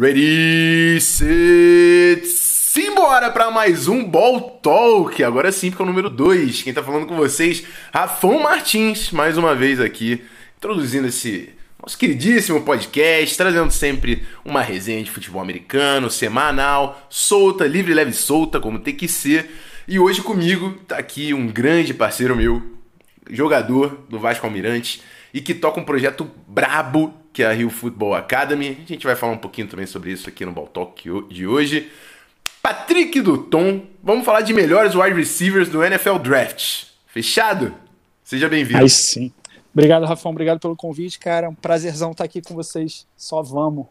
Ready, set, simbora para mais um Ball Talk. Agora sim, porque é o número 2. Quem tá falando com vocês, Rafão Martins, mais uma vez aqui, introduzindo esse nosso queridíssimo podcast, trazendo sempre uma resenha de futebol americano, semanal, solta, livre, leve, solta, como tem que ser. E hoje comigo tá aqui um grande parceiro meu, jogador do Vasco Almirante e que toca um projeto brabo que é a Rio Football Academy. A gente vai falar um pouquinho também sobre isso aqui no Ball Talk de hoje. Patrick Duton, vamos falar de melhores wide receivers do NFL Draft. Fechado? Seja bem-vindo. Aí sim. Obrigado, Rafão. Obrigado pelo convite, cara. É um prazerzão estar aqui com vocês. Só vamos.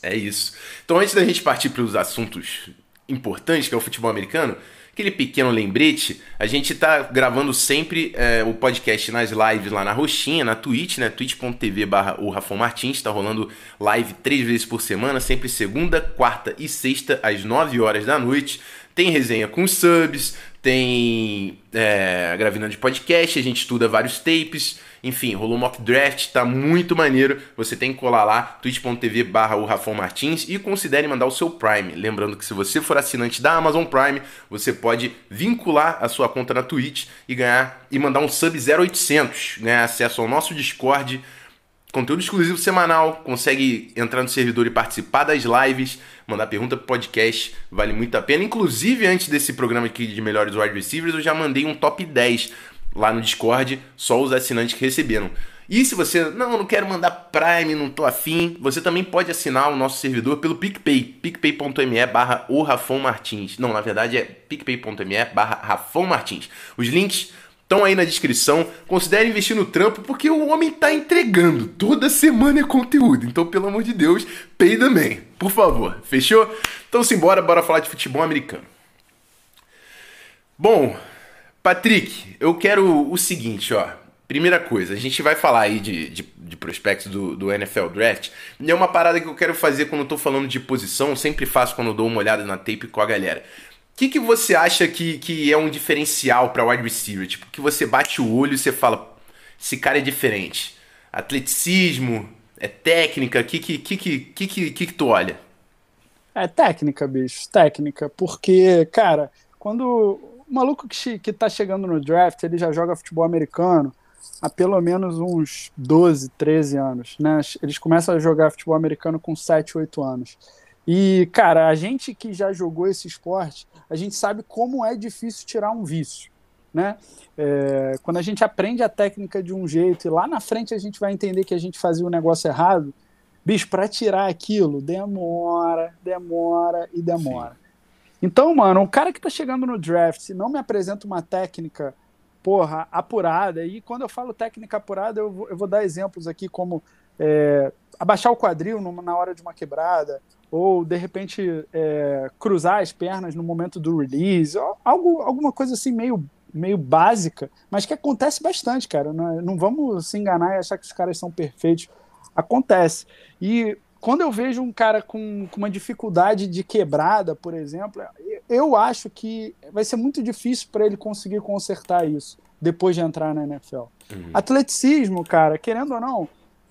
É isso. Então, antes da gente partir para os assuntos importantes, que é o futebol americano, aquele pequeno lembrete, a gente tá gravando sempre é, o podcast nas lives lá na Roxinha, na Twitch, né? twitch.tv barra o Rafão Martins, tá rolando live três vezes por semana, sempre segunda, quarta e sexta, às 9 horas da noite. Tem resenha com subs, tem é, gravina de podcast, a gente estuda vários tapes, enfim, rolou mock draft, tá muito maneiro. Você tem que colar lá, twitch.tv barra o Rafão Martins e considere mandar o seu Prime. Lembrando que se você for assinante da Amazon Prime, você pode vincular a sua conta na Twitch e ganhar e mandar um sub 0800, ganhar acesso ao nosso Discord, conteúdo exclusivo semanal, consegue entrar no servidor e participar das lives, mandar pergunta pro podcast, vale muito a pena. Inclusive, antes desse programa aqui de melhores wide receivers, eu já mandei um top 10 lá no Discord, só os assinantes que receberam. E se você, não, não quero mandar Prime, não tô afim, você também pode assinar o nosso servidor pelo PicPay, picpay.me barra o Rafão Martins. Não, na verdade é picpay.me barra Rafão Martins. Os links estão aí na descrição. Considere investir no trampo porque o homem tá entregando. Toda semana é conteúdo. Então, pelo amor de Deus, pay também. Por favor. Fechou? Então, simbora, bora falar de futebol americano. Bom, Patrick, eu quero o seguinte, ó. Primeira coisa, a gente vai falar aí de, de, de prospectos do, do, NFL Draft. E é uma parada que eu quero fazer quando eu tô falando de posição, sempre faço quando dou uma olhada na tape com a galera. O que, que você acha que, que é um diferencial para wide receiver? Tipo, que você bate o olho e você fala, esse cara é diferente. Atleticismo, é técnica, o que que, que, que, que, que, que tu olha? É técnica, bicho, técnica. Porque, cara, quando o maluco que, que tá chegando no draft, ele já joga futebol americano há pelo menos uns 12, 13 anos, né? Eles começam a jogar futebol americano com 7, 8 anos. E, cara, a gente que já jogou esse esporte, a gente sabe como é difícil tirar um vício, né? É, quando a gente aprende a técnica de um jeito e lá na frente a gente vai entender que a gente fazia o um negócio errado, bicho, para tirar aquilo demora, demora e demora. Sim. Então, mano, um cara que tá chegando no draft, não me apresenta uma técnica, porra, apurada, e quando eu falo técnica apurada, eu vou, eu vou dar exemplos aqui como é, abaixar o quadril numa, na hora de uma quebrada, ou de repente é, cruzar as pernas no momento do release, algo, alguma coisa assim meio, meio básica, mas que acontece bastante, cara. Não, não vamos se enganar e achar que os caras são perfeitos. Acontece. E quando eu vejo um cara com, com, uma dificuldade de quebrada, por exemplo, eu acho que vai ser muito difícil para ele conseguir consertar isso depois de entrar na NFL. Uhum. Atleticismo, cara, querendo ou não,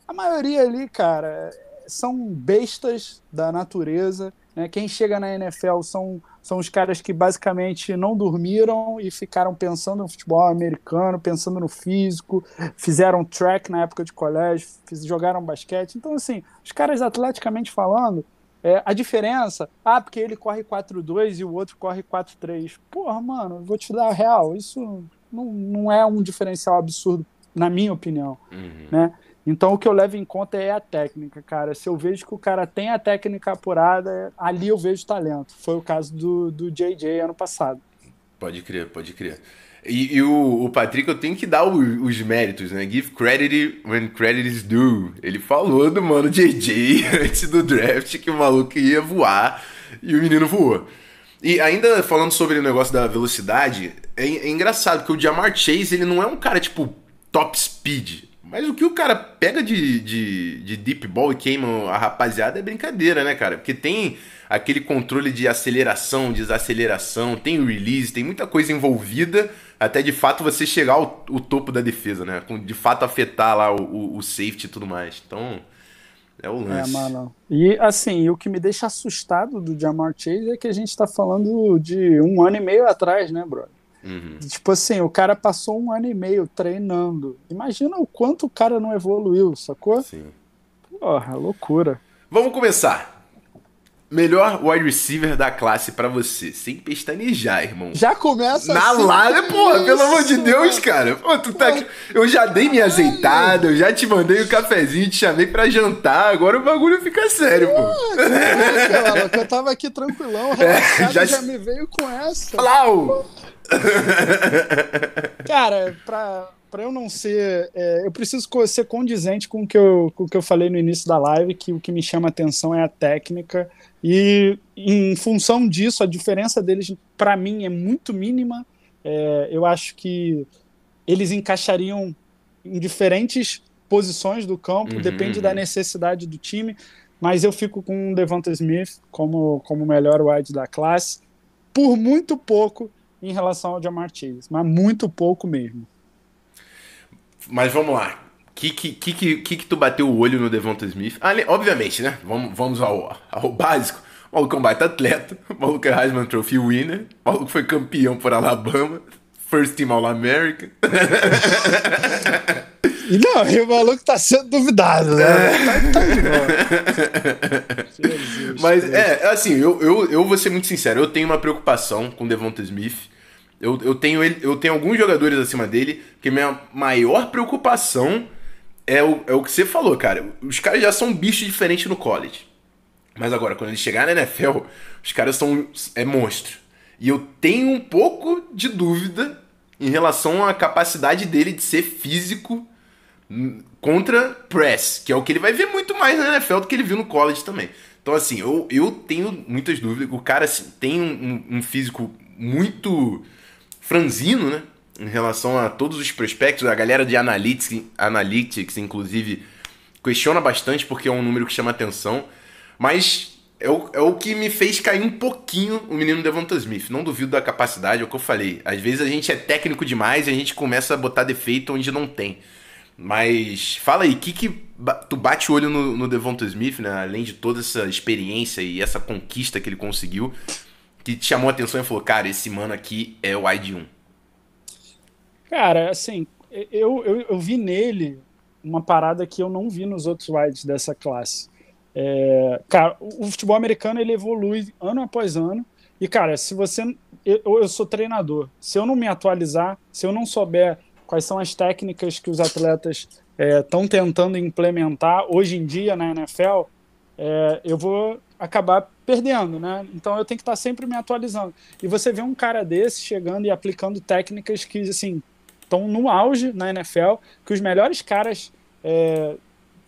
a maioria ali, cara, são bestas da natureza. Né? Quem chega na NFL são, são os caras que basicamente não dormiram e ficaram pensando no futebol americano, pensando no físico, fizeram track na época de colégio, fiz, jogaram basquete. Então, assim, os caras atleticamente falando, é, a diferença, ah, porque ele corre 4-2 e o outro corre 4-3. Porra, mano, vou te dar a real, isso não, não é um diferencial absurdo, na minha opinião. Uhum. Né? Então o que eu levo em conta é a técnica, cara. Se eu vejo que o cara tem a técnica apurada, ali eu vejo talento. Foi o caso do, do JJ ano passado. Pode crer, pode crer. E, e o, o, Patrick, eu tenho que dar o, os méritos, né? Give credit when credit is due. Ele falou do mano JJ antes do draft que o maluco ia voar e o menino voou. E ainda falando sobre o negócio da velocidade, é, é engraçado porque o Jamar Chase ele não é um cara tipo top speed. Mas o que o cara pega de, de, de deep ball e queima a rapaziada é brincadeira, né, cara? Porque tem aquele controle de aceleração, desaceleração, tem release, tem muita coisa envolvida até de fato você chegar ao, ao topo da defesa, né? De fato afetar lá o, o, o safety e tudo mais. Então, É o lance. É, mano. E assim, o que me deixa assustado do Jamar Chase é que a gente tá falando de um ano e meio atrás, né, brother? Uhum. Tipo assim, o cara passou um ano e meio treinando. Imagina o quanto o cara não evoluiu, sacou? Sim. Porra, loucura. Vamos começar. Melhor wide receiver da classe para você, sem pestanejar, irmão. Já começa Na assim, lada, porra, pelo amor de Deus, cara. Pô, tu tá aqui. Eu já dei minha azeitada, eu já te mandei o um cafezinho, te chamei pra jantar, agora o bagulho fica sério, pô. Caraca, eu tava aqui tranquilão, é, já... já me veio com essa. Flau! Cara, pra, pra eu não ser. É, eu preciso ser condizente com o, que eu, com o que eu falei no início da live, que o que me chama atenção é a técnica. E em função disso, a diferença deles, para mim, é muito mínima. É, eu acho que eles encaixariam em diferentes posições do campo, uhum, depende uhum. da necessidade do time. Mas eu fico com o Devonta Smith como, como o melhor wide da classe, por muito pouco em relação ao Jamar Chase, mas muito pouco mesmo. Mas vamos lá. O que, que, que, que, que tu bateu o olho no Devonta Smith? Ah, obviamente, né? Vamos, vamos ao, ao básico. O maluco é um baita atleta. O maluco é Heisman Trophy winner. O maluco foi campeão por Alabama. First Team All-America. E não, e o maluco tá sendo duvidado, né? É. Tá, tá Jesus, Mas é, assim, eu, eu, eu vou ser muito sincero, eu tenho uma preocupação com o Devonta Smith. Eu, eu, tenho ele, eu tenho alguns jogadores acima dele, que minha maior preocupação é o, é o que você falou, cara. Os caras já são bichos diferentes no college. Mas agora, quando eles chegarem na NFL, os caras são. é monstro. E eu tenho um pouco de dúvida em relação à capacidade dele de ser físico contra press, que é o que ele vai ver muito mais na NFL do que ele viu no college também. Então, assim, eu, eu tenho muitas dúvidas. O cara assim, tem um, um, físico muito franzino, né? Em relação a todos os prospectos. A galera de Analytics, Analytics inclusive, questiona bastante porque é um número que chama atenção. Mas é o, é o que me fez cair um pouquinho o menino Devonta Smith. Não duvido da capacidade, é o que eu falei. Às vezes a gente é técnico demais e a gente começa a botar defeito onde não tem. Mas fala aí, o que, que tu bate o olho no, no Devonta Smith, né? Além de toda essa experiência e essa conquista que ele conseguiu, que te chamou a atenção e falou, cara, esse mano aqui é o ID1. Cara, assim, eu, eu, eu vi nele uma parada que eu não vi nos outros wides dessa classe. É, cara, o futebol americano ele evolui ano após ano. E, cara, se você. Eu, eu sou treinador. Se eu não me atualizar, se eu não souber quais são as técnicas que os atletas estão é, tentando implementar hoje em dia na NFL, é, eu vou acabar perdendo, né? Então eu tenho que estar sempre me atualizando. E você vê um cara desse chegando e aplicando técnicas que, assim, estão no auge na NFL, que os melhores caras é,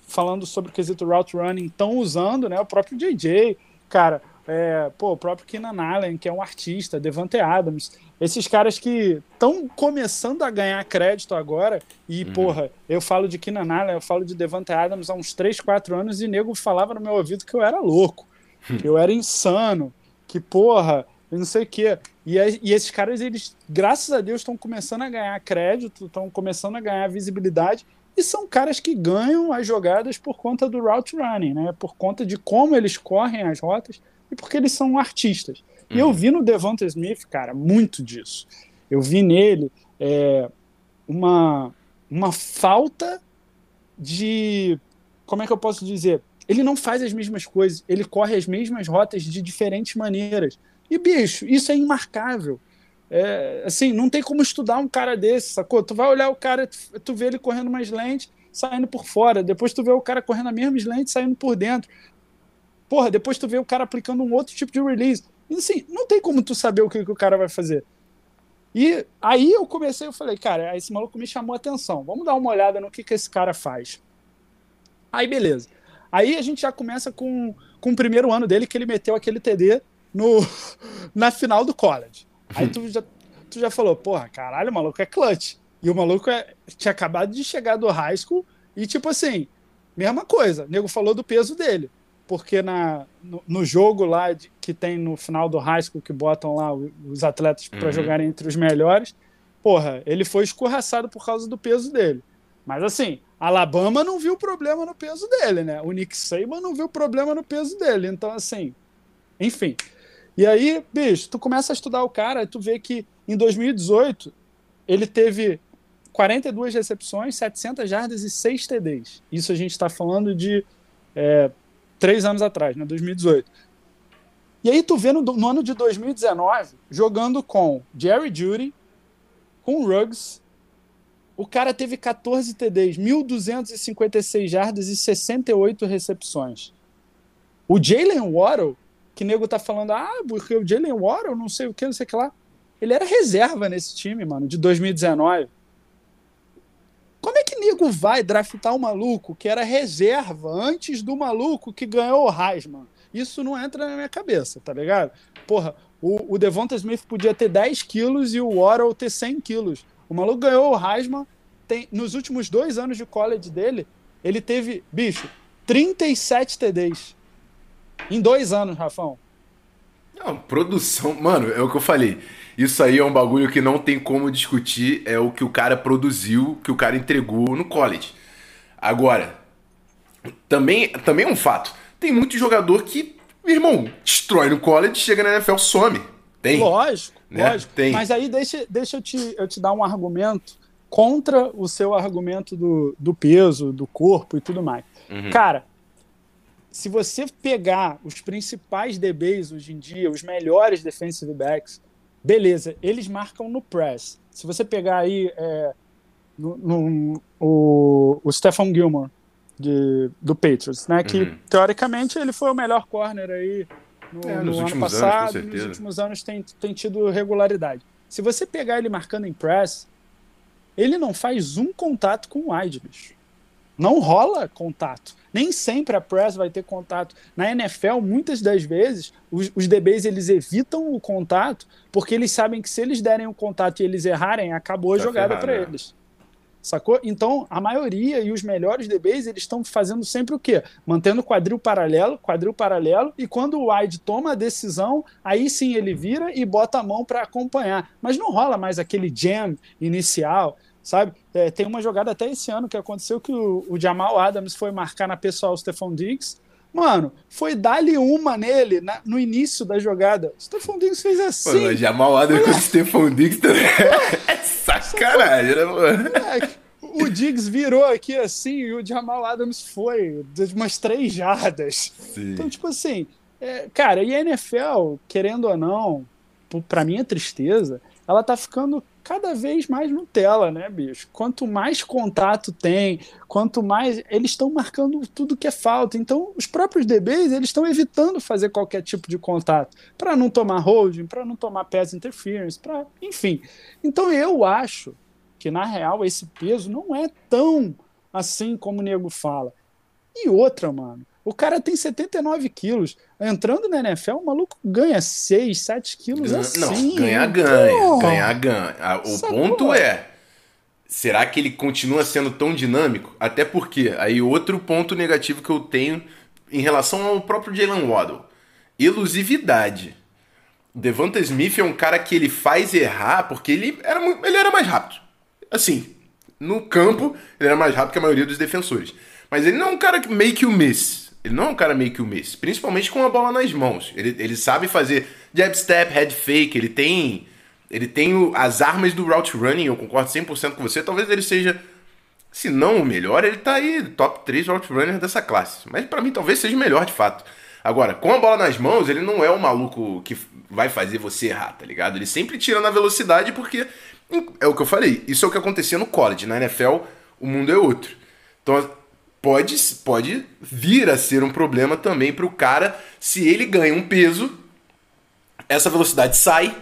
falando sobre o quesito route running estão usando, né? O próprio JJ, cara, é, pô, o próprio Keenan Allen, que é um artista, Devante Adams, esses caras que estão começando a ganhar crédito agora, e, uhum. porra, eu falo de Keenan Allen, eu falo de Devante Adams há uns 3, 4 anos, e nego falava no meu ouvido que eu era louco, que hum. eu era insano, que, porra, eu não sei o quê. E, e esses caras, eles, graças a Deus, estão começando a ganhar crédito, estão começando a ganhar visibilidade, e são caras que ganham as jogadas por conta do route running, né? Por conta de como eles correm as rotas e porque eles são artistas. E eu uhum. vi no Devonta Smith, cara, muito disso. Eu vi nele é, uma, uma falta de. Como é que eu posso dizer? Ele não faz as mesmas coisas, ele corre as mesmas rotas de diferentes maneiras. E, bicho, isso é imarcável. É, assim, não tem como estudar um cara desse, sacou? Tu vai olhar o cara, tu, tu vê ele correndo mais lente, saindo por fora. Depois tu vê o cara correndo a mesma lente, saindo por dentro. Porra, depois tu vê o cara aplicando um outro tipo de release. Assim, não tem como tu saber o que, que o cara vai fazer. E aí eu comecei, eu falei, cara, esse maluco me chamou a atenção. Vamos dar uma olhada no que, que esse cara faz. Aí beleza. Aí a gente já começa com, com o primeiro ano dele, que ele meteu aquele TD no, na final do college. Aí tu já, tu já falou, porra, caralho, o maluco é clutch. E o maluco é, tinha acabado de chegar do high school e, tipo assim, mesma coisa. O nego falou do peso dele porque na, no, no jogo lá de, que tem no final do high school, que botam lá os atletas para uhum. jogarem entre os melhores, porra, ele foi escorraçado por causa do peso dele. Mas assim, Alabama não viu problema no peso dele, né? O Nick Saban não viu problema no peso dele. Então, assim, enfim. E aí, bicho, tu começa a estudar o cara e tu vê que em 2018 ele teve 42 recepções, 700 jardas e 6 TDs. Isso a gente está falando de é, três anos atrás, né? 2018. E aí tu vê no, no ano de 2019 jogando com Jerry Judy, com Ruggs, o cara teve 14 TDs, 1.256 jardas e 68 recepções. O Jalen Waddle, que nego tá falando, ah, porque o Jalen Waddle, não sei o que, não sei o que lá. Ele era reserva nesse time, mano, de 2019. Nego vai draftar um maluco que era reserva antes do maluco que ganhou o Heisman? Isso não entra na minha cabeça, tá ligado? Porra, o, o Devonta Smith podia ter 10 quilos e o Waddle ter 100 quilos. O maluco ganhou o Heisman, tem, nos últimos dois anos de college dele, ele teve, bicho, 37 TDs. Em dois anos, Rafão. Não, produção, mano, é o que eu falei. Isso aí é um bagulho que não tem como discutir, é o que o cara produziu, que o cara entregou no college. Agora, também, também é um fato. Tem muito jogador que, irmão, destrói no college, chega na NFL, some. Tem. Lógico, né? lógico. Tem. Mas aí deixa, deixa eu, te, eu te dar um argumento contra o seu argumento do, do peso, do corpo e tudo mais. Uhum. Cara, se você pegar os principais DBs hoje em dia, os melhores defensive backs, beleza, eles marcam no press. Se você pegar aí é, no, no, o, o Stephen Gilmore, de, do Patriots, né? Que uhum. teoricamente ele foi o melhor corner aí no, é, no ano passado, anos, nos últimos anos tem, tem tido regularidade. Se você pegar ele marcando em press, ele não faz um contato com o wide, bicho. Não rola contato. Nem sempre a press vai ter contato. Na NFL, muitas das vezes, os, os DBs eles evitam o contato porque eles sabem que se eles derem o contato e eles errarem, acabou a tá jogada para né? eles. Sacou? Então, a maioria e os melhores DBs, eles estão fazendo sempre o quê? Mantendo quadril paralelo, quadril paralelo, e quando o wide toma a decisão, aí sim ele vira e bota a mão para acompanhar. Mas não rola mais aquele jam inicial, sabe? É, tem uma jogada até esse ano que aconteceu que o, o Jamal Adams foi marcar na pessoal o Stephon Diggs, Mano, foi dar-lhe uma nele na, no início da jogada. O Stephon Diggs fez assim. Pô, mas Jamal Adams com o Stephon Diggs também é sacanagem, né, mano? É, o Diggs virou aqui assim e o Jamal Adams foi de umas três jardas. Sim. Então, tipo assim, é, cara, e a NFL, querendo ou não, pra minha tristeza, ela tá ficando cada vez mais Nutella, né, bicho? Quanto mais contato tem, quanto mais eles estão marcando tudo que é falta. Então, os próprios DBs, eles estão evitando fazer qualquer tipo de contato para não tomar holding, para não tomar pass interference, para, enfim. Então, eu acho que na real esse peso não é tão assim como o nego fala. E outra, mano, o cara tem 79 quilos. Entrando na NFL, o maluco ganha 6, 7 quilos assim. Não, ganha, ganha. Ganha, ganha. Ah, o ponto é, será que ele continua sendo tão dinâmico? Até porque, aí outro ponto negativo que eu tenho em relação ao próprio Jalen Waddle. Elusividade. Devonta Smith é um cara que ele faz errar porque ele era, ele era mais rápido. Assim, no campo, ele era mais rápido que a maioria dos defensores. Mas ele não é um cara que make you miss. Ele não é um cara meio que o Messi, principalmente com a bola nas mãos. Ele, ele sabe fazer jab step, head fake, ele tem ele tem o, as armas do route running, eu concordo 100% com você. Talvez ele seja, se não o melhor, ele tá aí top 3 route runner dessa classe. Mas para mim talvez seja o melhor de fato. Agora, com a bola nas mãos, ele não é o maluco que vai fazer você errar, tá ligado? Ele sempre tira na velocidade porque é o que eu falei, isso é o que acontecia no college, na NFL o mundo é outro. Então, pode, pode vir a ser um problema também para o cara se ele ganha um peso, essa velocidade sai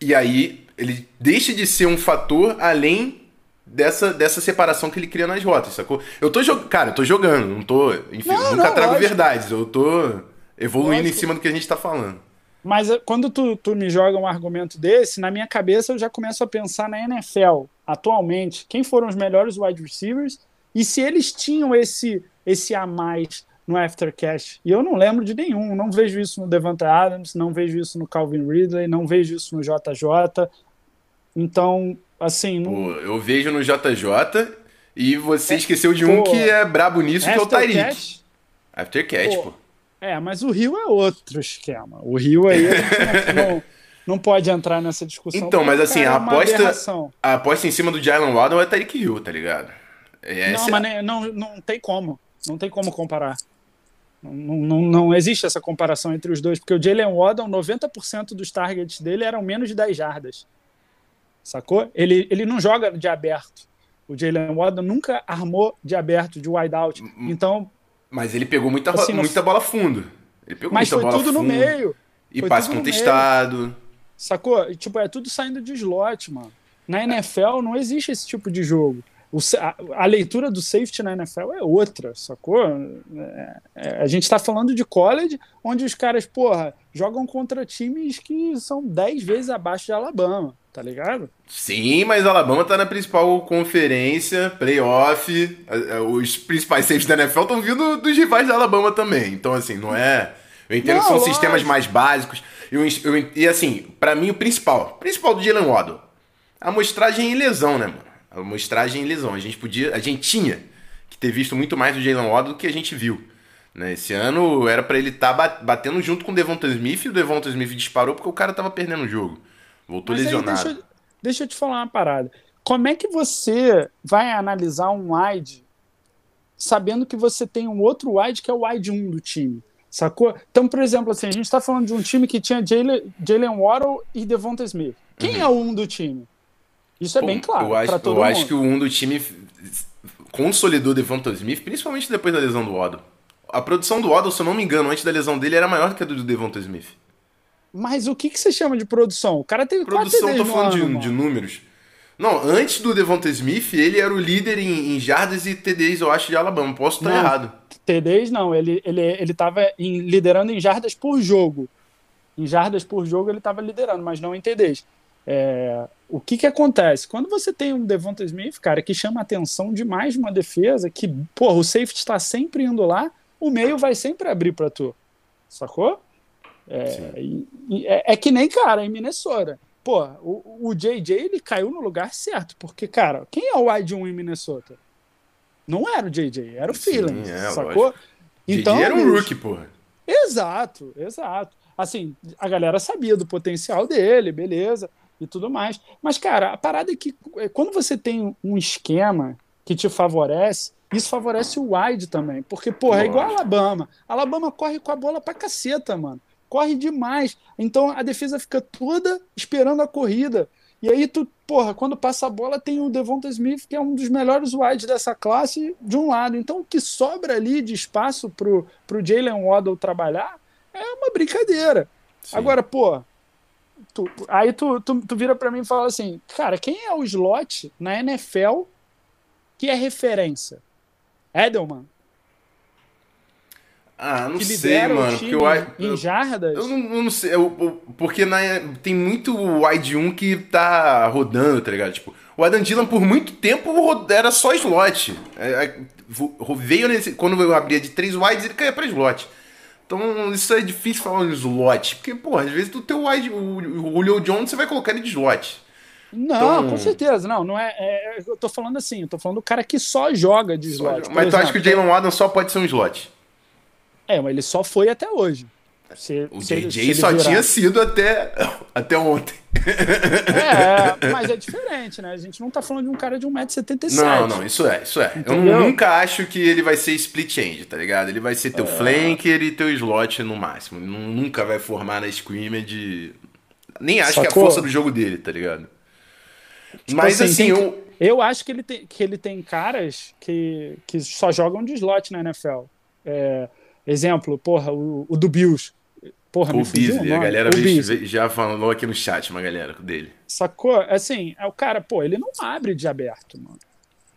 e aí ele deixa de ser um fator além dessa, dessa separação que ele cria nas rotas, sacou? Eu tô jogando, cara, eu tô jogando, não tô, enfim, não, nunca não, trago lógico. verdades, eu tô evoluindo lógico. em cima do que a gente tá falando. Mas eh, quando tu, tu me joga um argumento desse, na minha cabeça eu já começo a pensar na NFL atualmente. Quem foram os melhores wide receivers e se eles tinham esse, esse a mais no Aftercast, e eu não lembro de nenhum, não vejo isso no Devante Adams, não vejo isso no Calvin Ridley, não vejo isso no JJ. Então, assim. Não... Pô, eu vejo no JJ E você é, esqueceu de um pô, que é brabo nisso, que é o Tyreek. Aftercat, pô. É, mas o Rio é outro esquema. O Rio aí não, não, pode entrar nessa discussão. Então, mas assim, a é aposta, a aposta em cima do Jalen Waddle é Tyreek Hill, tá ligado? Essa... Não, mas não, não tem como. Não tem como comparar. Não, não, não existe essa comparação entre os dois, porque o Jalen Waddle, 90% dos targets dele eram menos de 10 jardas. Sacou? Ele, ele não joga de aberto. O Jalen Waddle nunca armou de aberto, de wideout. Então. Mas ele pegou muita, assim, muita bola fundo. Ele pegou mas muita foi tudo fundo, no meio. E foi passe contestado. Sacou? Tipo, é tudo saindo de slot, mano. Na NFL não existe esse tipo de jogo. O, a, a, leitura do safety na NFL é outra, sacou? É, é, a gente está falando de college, onde os caras, porra, jogam contra times que são 10 vezes abaixo de Alabama, tá ligado? Sim, mas Alabama tá na principal conferência, playoff. Os principais safeties da NFL estão vindo dos rivais da Alabama também. Então, assim, não é. Eu entendo não, que são lógico. sistemas mais básicos. Eu, eu, e assim, para mim, o principal, principal do Jalen Waddle, a amostragem em lesão, né, mano? A amostragem em lesão. A gente podia, a gente tinha que ter visto muito mais do Jalen Waddle do que a gente viu. Né? Esse ano era para ele estar tá batendo junto com o Devonta Smith e o Devonta Smith disparou porque o cara tava perdendo o jogo. Voltou Mas lesionado. Deixa, deixa, eu te falar uma parada. Como é que você vai analisar um wide sabendo que você tem um outro wide que é o wide 1 do time? Sacou? Então, por exemplo, assim, a gente está falando de um time que tinha Jalen, Waddle e Devonta Smith. Quem uhum. é o um do time? Isso é bem claro. Eu acho, eu acho que o um do time consolidou Devonta Smith, principalmente depois da lesão do Waddle. A produção do Waddle, se eu não me engano, antes da lesão dele era maior do que a do Devonta Smith. Mas o que, que você chama de produção? O cara teve Produção, tô falando ano, de, de, números. Não, antes do Devonta Smith, ele era o líder em, em jardas e TDs, eu acho, de Alabama. Posso estar errado. TDs não, ele, ele, ele tava em, liderando em jardas por jogo. Em jardas por jogo ele estava liderando, mas não em TDs. É, o que que acontece? Quando você tem um Devonta Smith, cara, que chama atenção demais uma defesa, que, porra, o safety está sempre indo lá, o meio vai sempre abrir para tu. Sacou? É, e, e é, é, que nem, cara, em Minnesota. Pô, o, o JJ ele caiu no lugar certo, porque, cara, quem é o wide 1 em Minnesota? Não era o JJ, era o Feelings, é, sacou? Lógico. Então, JJ era um rookie, porra. Exato, exato. Assim, a galera sabia do potencial dele, beleza e tudo mais. Mas, cara, a parada é que é, quando você tem um esquema que te favorece, isso favorece o wide também. Porque, porra, é igual a Alabama. A Alabama corre com a bola pra caceta, mano. Corre demais. Então a defesa fica toda esperando a corrida. E aí tu, porra, quando passa a bola tem o Devonta Smith, que é um dos melhores wides dessa classe, de um lado. Então o que sobra ali de espaço pro, pro Jalen Waddle trabalhar é uma brincadeira. Sim. Agora, pô, Tu, aí tu, tu, tu vira para mim e fala assim, cara, quem é o slot na NFL que é referência? Edelman? Ah, não sei, mano. Porque eu, em jardas? Eu não, eu não sei. Eu, porque na, tem muito wide 1 que tá rodando, tá ligado? Tipo, o Adam Dylan por muito tempo era só slot. É, é, veio nesse, quando eu abria de três wides, ele caía pra slot. Então, isso é difícil falar de slot. Porque, pô, às vezes o teu wide, o, o Julio Jones, você vai colocar ele de slot. Não, então... com certeza. Não, não é, é, Eu tô falando assim, eu tô falando do cara que só joga de slot. Mas exemplo, tu acha que o Jalen Adams só pode ser um slot? É, mas ele só foi até hoje. Se, o se JJ ele, só virar... tinha sido até, até ontem. É, mas é diferente, né? A gente não tá falando de um cara de 1,77m. Não, não, isso é, isso é. Entendeu? Eu nunca acho que ele vai ser split end, tá ligado? Ele vai ser teu é. flanker e teu slot no máximo. Ele nunca vai formar na scrimmage. Nem acho Sacou? que é a força do jogo dele, tá ligado? Tipo mas assim, assim eu... eu acho que ele tem, que ele tem caras que, que só jogam de slot na NFL. É, exemplo, porra, o, o do Bills. Porra, o Beasley, a galera o já falou aqui no chat, uma galera dele. Sacou? Assim, é o cara, pô, ele não abre de aberto, mano.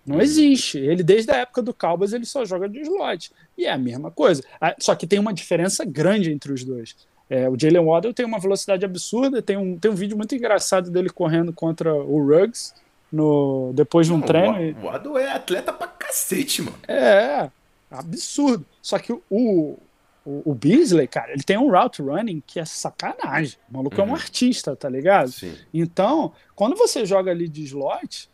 Não existe. Ele, desde a época do Cowboys, ele só joga de slot. E é a mesma coisa. Ah, só que tem uma diferença grande entre os dois. É, o Jalen Waddle tem uma velocidade absurda. Tem um, tem um vídeo muito engraçado dele correndo contra o Ruggs no, depois de um não, treino. O Waddle é atleta pra cacete, mano. É, absurdo. Só que o, o, o Beasley, cara, ele tem um route running que é sacanagem. O maluco uhum. é um uhum. artista, tá ligado? Sim. Então, quando você joga ali de slot,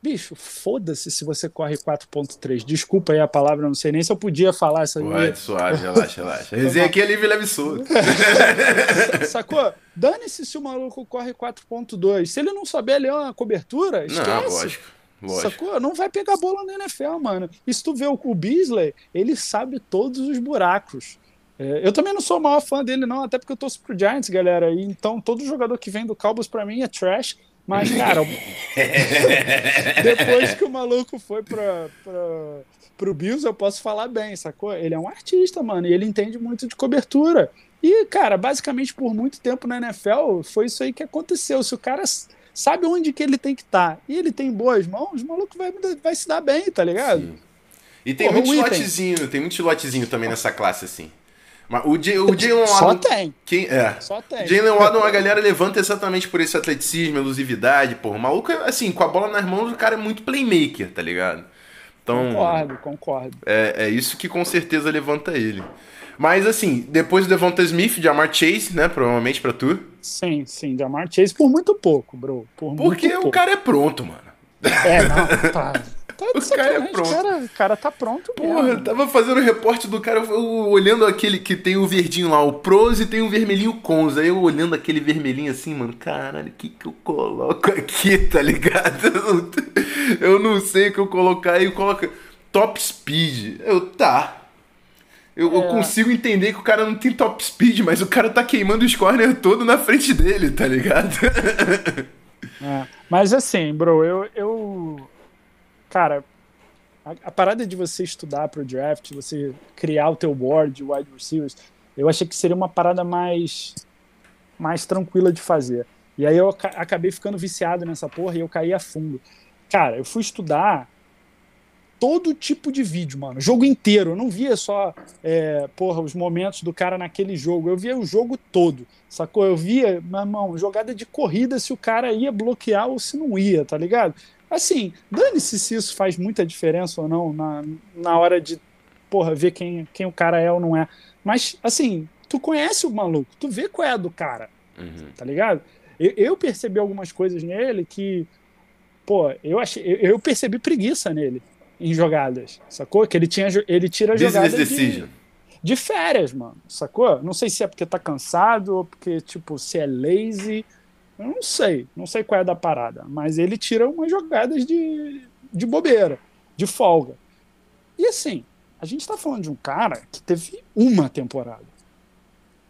Bicho, foda-se se você corre 4.3. Desculpa aí a palavra, não sei nem se eu podia falar essa Pode, suave, relaxa, relaxa. Resenha aqui é livre solto. Sacou? Dane-se se o maluco corre 4.2. Se ele não souber ler uma cobertura, esquece. Não, lógico. Lógico. Sacou? Não vai pegar bola na NFL, mano. E se tu vê o Beasley, ele sabe todos os buracos. É, eu também não sou o maior fã dele, não, até porque eu torço pro Giants, galera. E, então, todo jogador que vem do Cowboys, pra mim, é trash. Mas, cara, depois que o maluco foi pra, pra, pro Bills, eu posso falar bem, sacou? Ele é um artista, mano, e ele entende muito de cobertura. E, cara, basicamente por muito tempo na NFL, foi isso aí que aconteceu. Se o cara sabe onde que ele tem que estar tá, e ele tem boas mãos, o maluco vai, vai se dar bem, tá ligado? Sim. E tem Porra, muito slotzinho, tem muito slotzinho também nessa classe, assim. Mas o, J, o Jalen. Só tem. Quem, é. Só tem. Jalen Waddle, a galera levanta exatamente por esse atleticismo, elusividade, pô. O maluco, assim, com a bola nas mãos, o cara é muito playmaker, tá ligado? Então, concordo, concordo. É, é isso que com certeza levanta ele. Mas assim, depois do Devonta Smith, Jamar Chase, né? Provavelmente pra tu. Sim, sim, Jamar Chase por muito pouco, bro. Por Porque o pouco. cara é pronto, mano. É, não, tá. Tá o cara é pronto. Cara, o cara tá pronto Porra, eu tava fazendo o reporte do cara, eu, olhando aquele que tem o verdinho lá, o pros e tem o vermelhinho cons. Aí eu olhando aquele vermelhinho assim, mano, caralho, o que que eu coloco aqui, tá ligado? Eu não, eu não sei o que eu colocar. Aí eu coloco top speed. Eu, tá. Eu, é. eu, consigo entender que o cara não tem top speed, mas o cara tá queimando os corner todo na frente dele, tá ligado? É. Mas assim, bro, eu, eu cara, a, a, parada de você estudar para o draft, você criar o teu board de wide receivers, eu achei que seria uma parada mais mais tranquila de fazer. E aí eu acabei ficando viciado nessa porra e eu caí a fundo. Cara, eu fui estudar todo tipo de vídeo, mano. Jogo inteiro. Eu não via só, é, porra, os momentos do cara naquele jogo. Eu via o jogo todo, sacou? Eu via, meu irmão, jogada de corrida se o cara ia bloquear ou se não ia, tá ligado? Assim, dane-se se isso faz muita diferença ou não na, na hora de, porra, ver quem, quem o cara é ou não é. Mas, assim, tu conhece o maluco, tu vê qual é a do cara, uhum. tá ligado? Eu, eu, percebi algumas coisas nele que, pô, eu, achei, eu, eu percebi preguiça nele em jogadas, sacou? Que ele, tinha, ele tira jogadas de, de férias, mano, sacou? Não sei se é porque tá cansado ou porque, tipo, se é lazy eu não sei, não sei qual é da parada, mas ele tira umas jogadas de, de bobeira, de folga. E assim, a gente tá falando de um cara que teve uma temporada.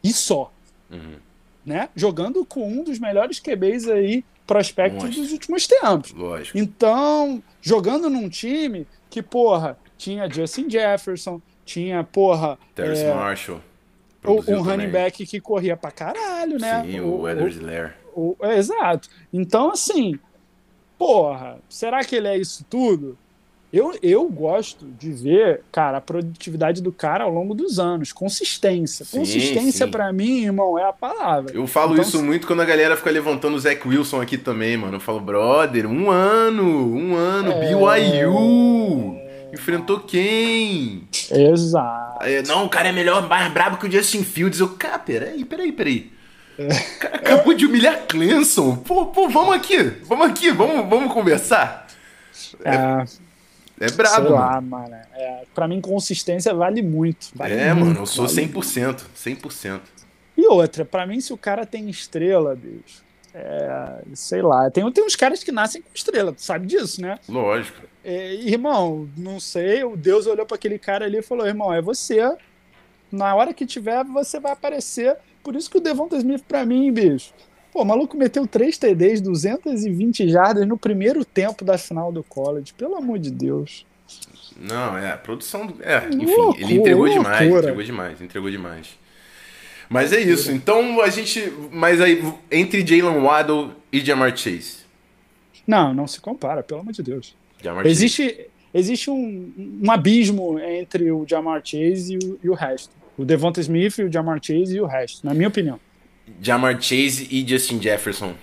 E só. Uhum. Né? Jogando com um dos melhores QBs aí, prospectos Nossa. dos últimos tempos. Lógico. Então, jogando num time que, porra, tinha Justin Jefferson, tinha, porra. Terrence é, Marshall. Um running back que corria pra caralho, né? Sim, o, o Edwards Lair. O, é, exato. Então, assim, porra, será que ele é isso tudo? Eu, eu gosto de ver, cara, a produtividade do cara ao longo dos anos. Consistência. Sim, Consistência, para mim, irmão, é a palavra. Eu falo então, isso se... muito quando a galera fica levantando o Zach Wilson aqui também, mano. Eu falo, brother, um ano, um ano, é... BYU. Enfrentou quem? Exato. Não, o cara é melhor, mais brabo que o Justin Fields. Eu, cara, peraí, peraí, peraí. Acabou de humilhar Clemson. Pô, pô, vamos aqui, vamos aqui, vamos, vamos conversar. É, é, é brabo. Sei lá, mano. É, pra mim, consistência vale muito. Vale é, muito, mano, eu sou 100%. 100%. E outra, pra mim, se o cara tem estrela, bicho, é, sei lá. Tem, tem uns caras que nascem com estrela, tu sabe disso, né? Lógico. É, irmão, não sei, o Deus olhou para aquele cara ali e falou: irmão, é você. Na hora que tiver, você vai aparecer por isso que o Devonta Smith, pra mim, bicho. Pô, o maluco meteu 3 TDs, 220 jardas no primeiro tempo da final do college. Pelo amor de Deus. Não, é, a produção. Do... É, enfim, loucura, ele entregou demais, entregou demais, entregou demais. Mas é isso. Então a gente. Mas aí, entre Jalen Waddle e Jamar Chase. Não, não se compara, pelo amor de Deus. Jamar existe Chase. existe um, um abismo entre o Jamar Chase e o, e o resto. O Devonta Smith, o Jamar Chase e o resto, na minha opinião. Jamar Chase e Justin Jefferson.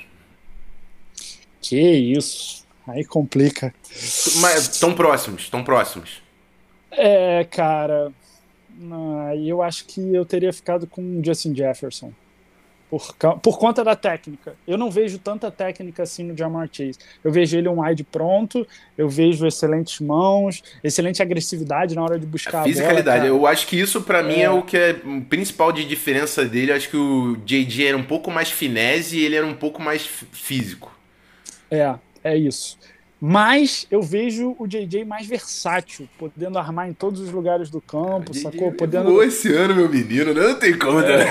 Que isso. Aí complica. Mas tão próximos, tão próximos. É, cara. Eu acho que eu teria ficado com o Justin Jefferson. Por, por conta da técnica. Eu não vejo tanta técnica assim no Jamar Chase. Eu vejo ele um wide pronto, eu vejo excelentes mãos, excelente agressividade na hora de buscar a, a fisicalidade. Bola, eu acho que isso para é. mim é o que é o principal de diferença dele. Eu acho que o JJ era um pouco mais finese e ele era um pouco mais físico. É, é isso. Mas eu vejo o JJ mais versátil, podendo armar em todos os lugares do campo, sacou? Podendo... Voou esse ano, meu menino, não tem como. Né?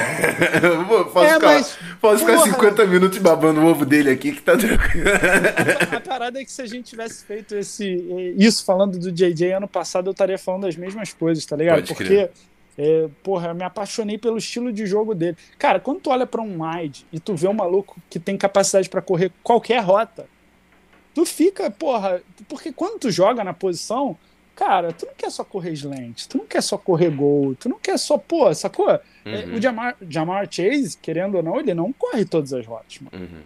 posso é, ficar, mas, posso ficar 50 minutos babando o ovo dele aqui que tá tranquilo. A parada é que se a gente tivesse feito esse, isso falando do JJ ano passado, eu estaria falando as mesmas coisas, tá ligado? Pode Porque. É, porra, eu me apaixonei pelo estilo de jogo dele. Cara, quando tu olha para um wide e tu vê um maluco que tem capacidade para correr qualquer rota, tu fica, porra, porque quando tu joga na posição, cara, tu não quer só correr slant, tu não quer só correr gol, tu não quer só, pô, sacou? É, uhum. O Jamar, Jamar Chase, querendo ou não, ele não corre todas as rotas, mano. Uhum.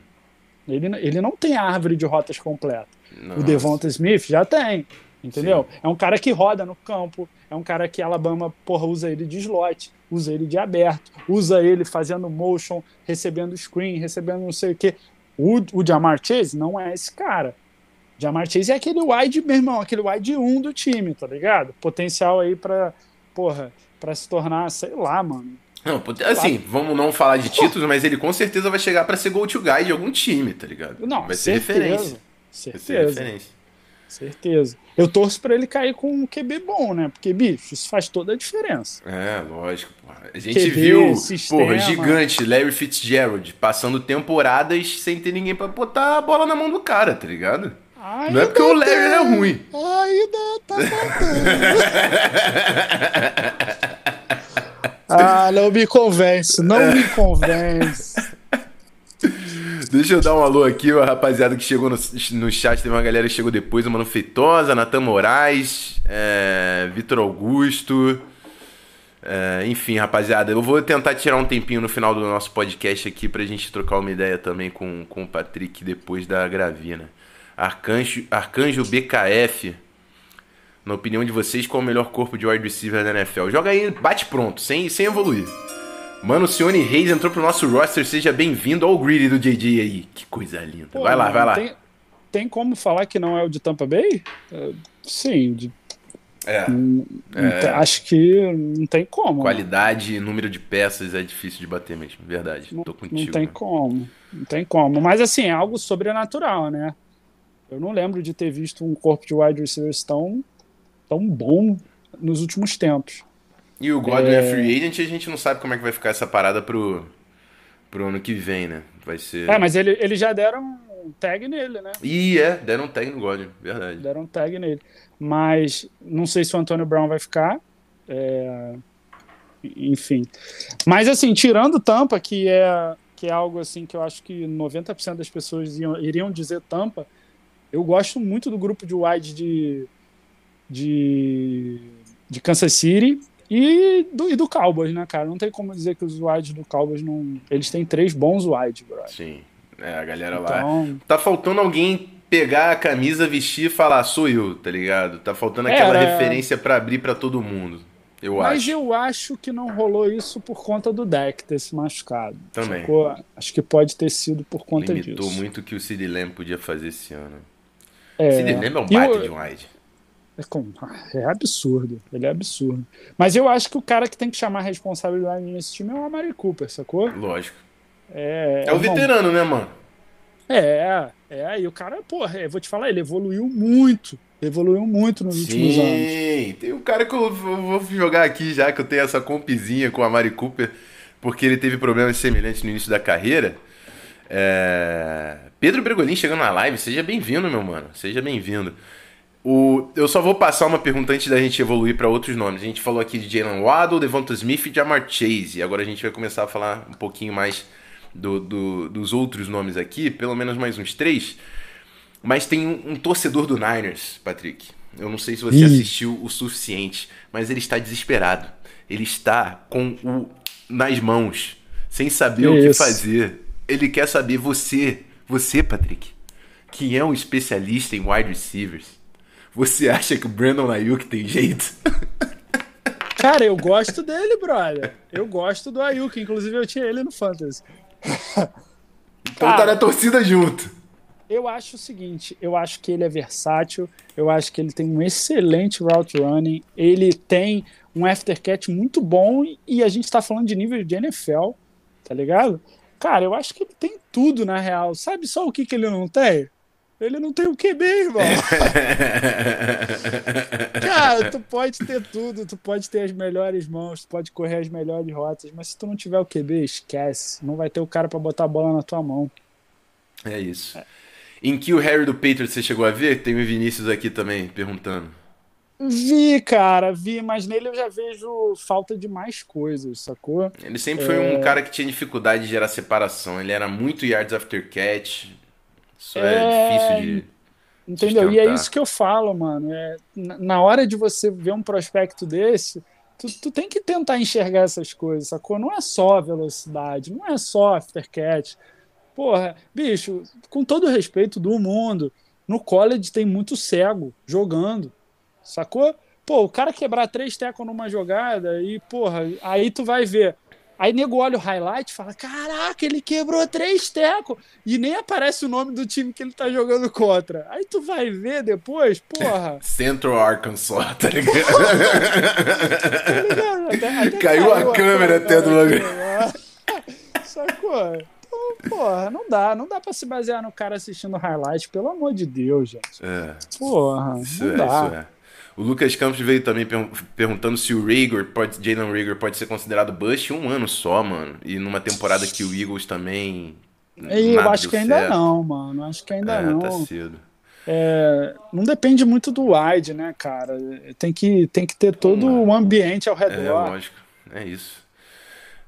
Ele, ele não tem árvore de rotas completa. Nossa. O Devonta Smith já tem, entendeu? Sim. É um cara que roda no campo, é um cara que Alabama, porra, usa ele de slot, usa ele de aberto, usa ele fazendo motion, recebendo screen, recebendo não sei o quê. O, o Jamar Chase não é esse cara. Jamar Chase é aquele wide, meu irmão, aquele wide 1 do time, tá ligado? Potencial aí pra, porra, pra se tornar, sei lá, mano. Não, assim, vamos não falar de títulos, mas ele com certeza vai chegar para ser go to guy de algum time, tá ligado? Não, vai ser certeza, referência. Certeza. Vai ser referência. Certeza. Eu torço para ele cair com um QB bom, né? Porque, bicho, isso faz toda a diferença. É, lógico. Porra. A gente QB, viu, sistema. porra, gigante, Larry Fitzgerald, passando temporadas sem ter ninguém para botar a bola na mão do cara, tá ligado? Ainda não é porque o Larry é ruim. Ainda tá ah, não me convence, não me convence. Deixa eu dar um alô aqui, a rapaziada que chegou no, no chat. Teve uma galera que chegou depois: o Mano Feitosa, Natan Moraes, é, Vitor Augusto. É, enfim, rapaziada, eu vou tentar tirar um tempinho no final do nosso podcast aqui pra gente trocar uma ideia também com, com o Patrick depois da gravina. Arcanjo, Arcanjo BKF. Na opinião de vocês, qual é o melhor corpo de wide receiver da NFL? Joga aí, bate pronto, sem, sem evoluir. Mano, o Sione Reis entrou pro nosso roster. Seja bem-vindo ao greedy do JJ aí. Que coisa linda. Pô, vai lá, vai lá. Tem, tem, como falar que não é o de Tampa Bay? Uh, sim. De... É, hum, é. Acho que não tem como. Qualidade e número de peças é difícil de bater mesmo, verdade. Não, Tô contigo. Não tem né? como. Não tem como. Mas assim, é algo sobrenatural, né? Eu não lembro de ter visto um corpo de wide receivers tão, tão bom nos últimos tempos. E o Godwin é... é free agent a gente não sabe como é que vai ficar essa parada pro, pro ano que vem, né? Vai ser. É, mas ele, eles já deram um tag nele, né? E é, deram um tag no Godwin, verdade. Deram um tag nele. Mas não sei se o Antônio Brown vai ficar. É... Enfim. Mas assim, tirando Tampa, que é, que é algo assim que eu acho que 90% das pessoas iam, iriam dizer Tampa eu gosto muito do grupo de wide de, de, de Kansas City e do, e do Cowboys, né, cara? Não tem como dizer que os wides do Cowboys não. Eles têm três bons wides, bro. Sim. É, a galera então... lá. Tá faltando alguém pegar a camisa, vestir e falar, sou eu, tá ligado? Tá faltando aquela Era... referência para abrir para todo mundo. Eu Mas acho. eu acho que não rolou isso por conta do deck ter se machucado. Também. Acho que pode ter sido por conta Limitou disso. Limitou muito o que o Sid Lamb podia fazer esse ano. É, lembra é um baita de um wide. É, é, absurdo, ele é absurdo. Mas eu acho que o cara que tem que chamar a responsabilidade nesse time é o Amari Cooper, sacou? Lógico. É, é o veterano, né, mano? É, é, e o cara, porra, eu vou te falar, ele evoluiu muito. Evoluiu muito nos Sim, últimos anos. Sim, tem um cara que eu vou jogar aqui já, que eu tenho essa compizinha com a Mari Cooper, porque ele teve problemas semelhantes no início da carreira. É... Pedro Bregolin chegando na live, seja bem-vindo, meu mano. Seja bem-vindo. O... Eu só vou passar uma pergunta antes da gente evoluir para outros nomes. A gente falou aqui de Jalen Waddle, Devonta Smith e Jamar Chase. Agora a gente vai começar a falar um pouquinho mais do, do, dos outros nomes aqui, pelo menos mais uns três. Mas tem um, um torcedor do Niners, Patrick. Eu não sei se você Ih. assistiu o suficiente, mas ele está desesperado. Ele está com o nas mãos, sem saber que o que isso? fazer ele quer saber você, você, Patrick, que é um especialista em wide receivers. Você acha que o Brandon Ayuk tem jeito? Cara, eu gosto dele, brother. Eu gosto do Ayuk, inclusive eu tinha ele no Fantasy. então tá Cara, tá na torcida junto. Eu acho o seguinte, eu acho que ele é versátil, eu acho que ele tem um excelente route running, ele tem um aftercat muito bom e a gente tá falando de nível de NFL, tá ligado? Cara, eu acho que ele tem tudo na real. Sabe só o que, que ele não tem? Ele não tem o QB, irmão. Cara, tu pode ter tudo, tu pode ter as melhores mãos, tu pode correr as melhores rotas, mas se tu não tiver o QB, esquece. Não vai ter o cara para botar a bola na tua mão. É isso. É. Em que o Harry do Patriots você chegou a ver? Tem o Vinícius aqui também perguntando. Vi, cara, vi, mas nele eu já vejo falta de mais coisas, sacou? Ele sempre é... foi um cara que tinha dificuldade de gerar separação. Ele era muito yards after catch. Isso é, é difícil de. Entendeu? E é isso que eu falo, mano. É, na hora de você ver um prospecto desse, tu, tu tem que tentar enxergar essas coisas, sacou? Não é só velocidade, não é só aftercat. Porra, bicho, com todo o respeito do mundo, no college tem muito cego jogando, sacou? Pô, o cara quebrar três tecos numa jogada e, porra, aí tu vai ver Aí nego olha o highlight e fala: Caraca, ele quebrou três tecos. E nem aparece o nome do time que ele tá jogando contra. Aí tu vai ver depois, porra. Central Arkansas, tá ligado? tá ligado? Até, até caiu, caiu, a, câmera até do lugar. Sacou? Então, porra, não dá. Não dá pra se basear no cara assistindo highlight, pelo amor de Deus, gente. É. Porra, isso não é, dá. O Lucas Campos veio também per perguntando se o Rager, pode, Jalen Rager, pode ser considerado bust um ano só, mano. E numa temporada que o Eagles também. eu acho que ainda certo. não, mano. Acho que ainda é, não. Tá cedo. É, não depende muito do wide, né, cara? Tem que, tem que ter todo o ambiente ao redor. É, lógico. É isso.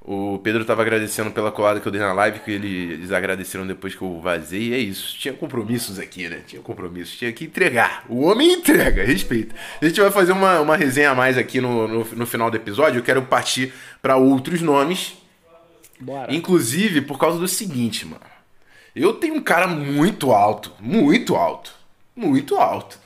O Pedro estava agradecendo pela colada que eu dei na live, que eles agradeceram depois que eu vazei. E é isso. Tinha compromissos aqui, né? Tinha compromissos. Tinha que entregar. O homem entrega, respeita. A gente vai fazer uma, uma resenha a mais aqui no, no, no final do episódio. Eu quero partir para outros nomes. Bora. Inclusive por causa do seguinte, mano. Eu tenho um cara muito alto. Muito alto. Muito alto.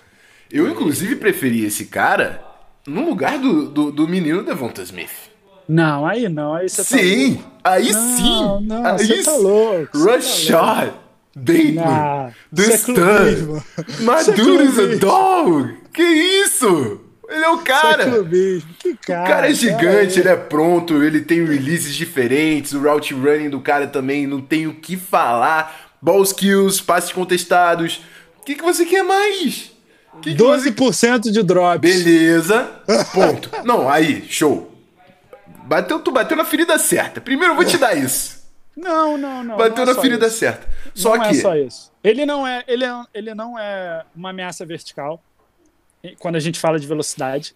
Eu, inclusive, preferi esse cara no lugar do, do, do menino Devonta Smith. Não, aí não, aí você tá Sim, tá aí não, sim. Não, aí você tá louco. Rashad Bateman do Stan. Maduro is a dog. Que isso? Ele é o cara. Que cara. O cara é gigante, ele é pronto, ele tem releases diferentes, o route running do cara também não tem o que falar. Ball skills, passes contestados. O que, que você quer mais? Que 12% que você... de drops. Beleza. Ponto. não, aí, show. Bateu, tu bateu na ferida certa. Primeiro eu vou te dar isso. Não, não, não. Bateu não é na ferida isso. certa. Só não que. Não é só isso. Ele não é, ele, é, ele não é uma ameaça vertical quando a gente fala de velocidade.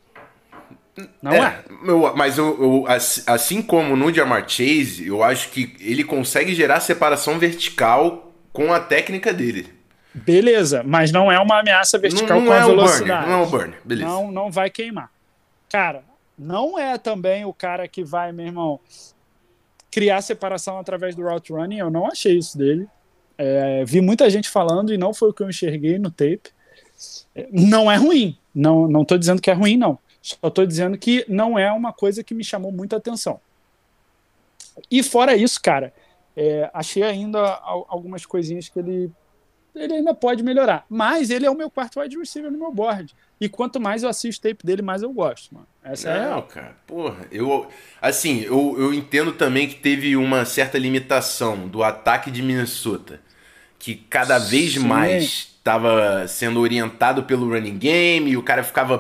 Não é. é. Eu, mas eu, eu, assim como no Jamar Chase, eu acho que ele consegue gerar separação vertical com a técnica dele. Beleza, mas não é uma ameaça vertical não, não com é a velocidade. Burner, não é o burn, beleza. Não, não vai queimar. Cara, não é também o cara que vai, meu irmão, criar separação através do route running. Eu não achei isso dele. É, vi muita gente falando e não foi o que eu enxerguei no tape. Não é ruim. Não, não tô dizendo que é ruim, não. Só tô dizendo que não é uma coisa que me chamou muita atenção. E fora isso, cara, é, achei ainda algumas coisinhas que ele, ele ainda pode melhorar. Mas ele é o meu quarto wide receiver no meu board. E quanto mais eu assisto tape dele, mais eu gosto, mano. Essa Não, é a cara. Porra, eu. Assim, eu, eu entendo também que teve uma certa limitação do ataque de Minnesota. Que cada vez Sim. mais estava sendo orientado pelo running game e o cara ficava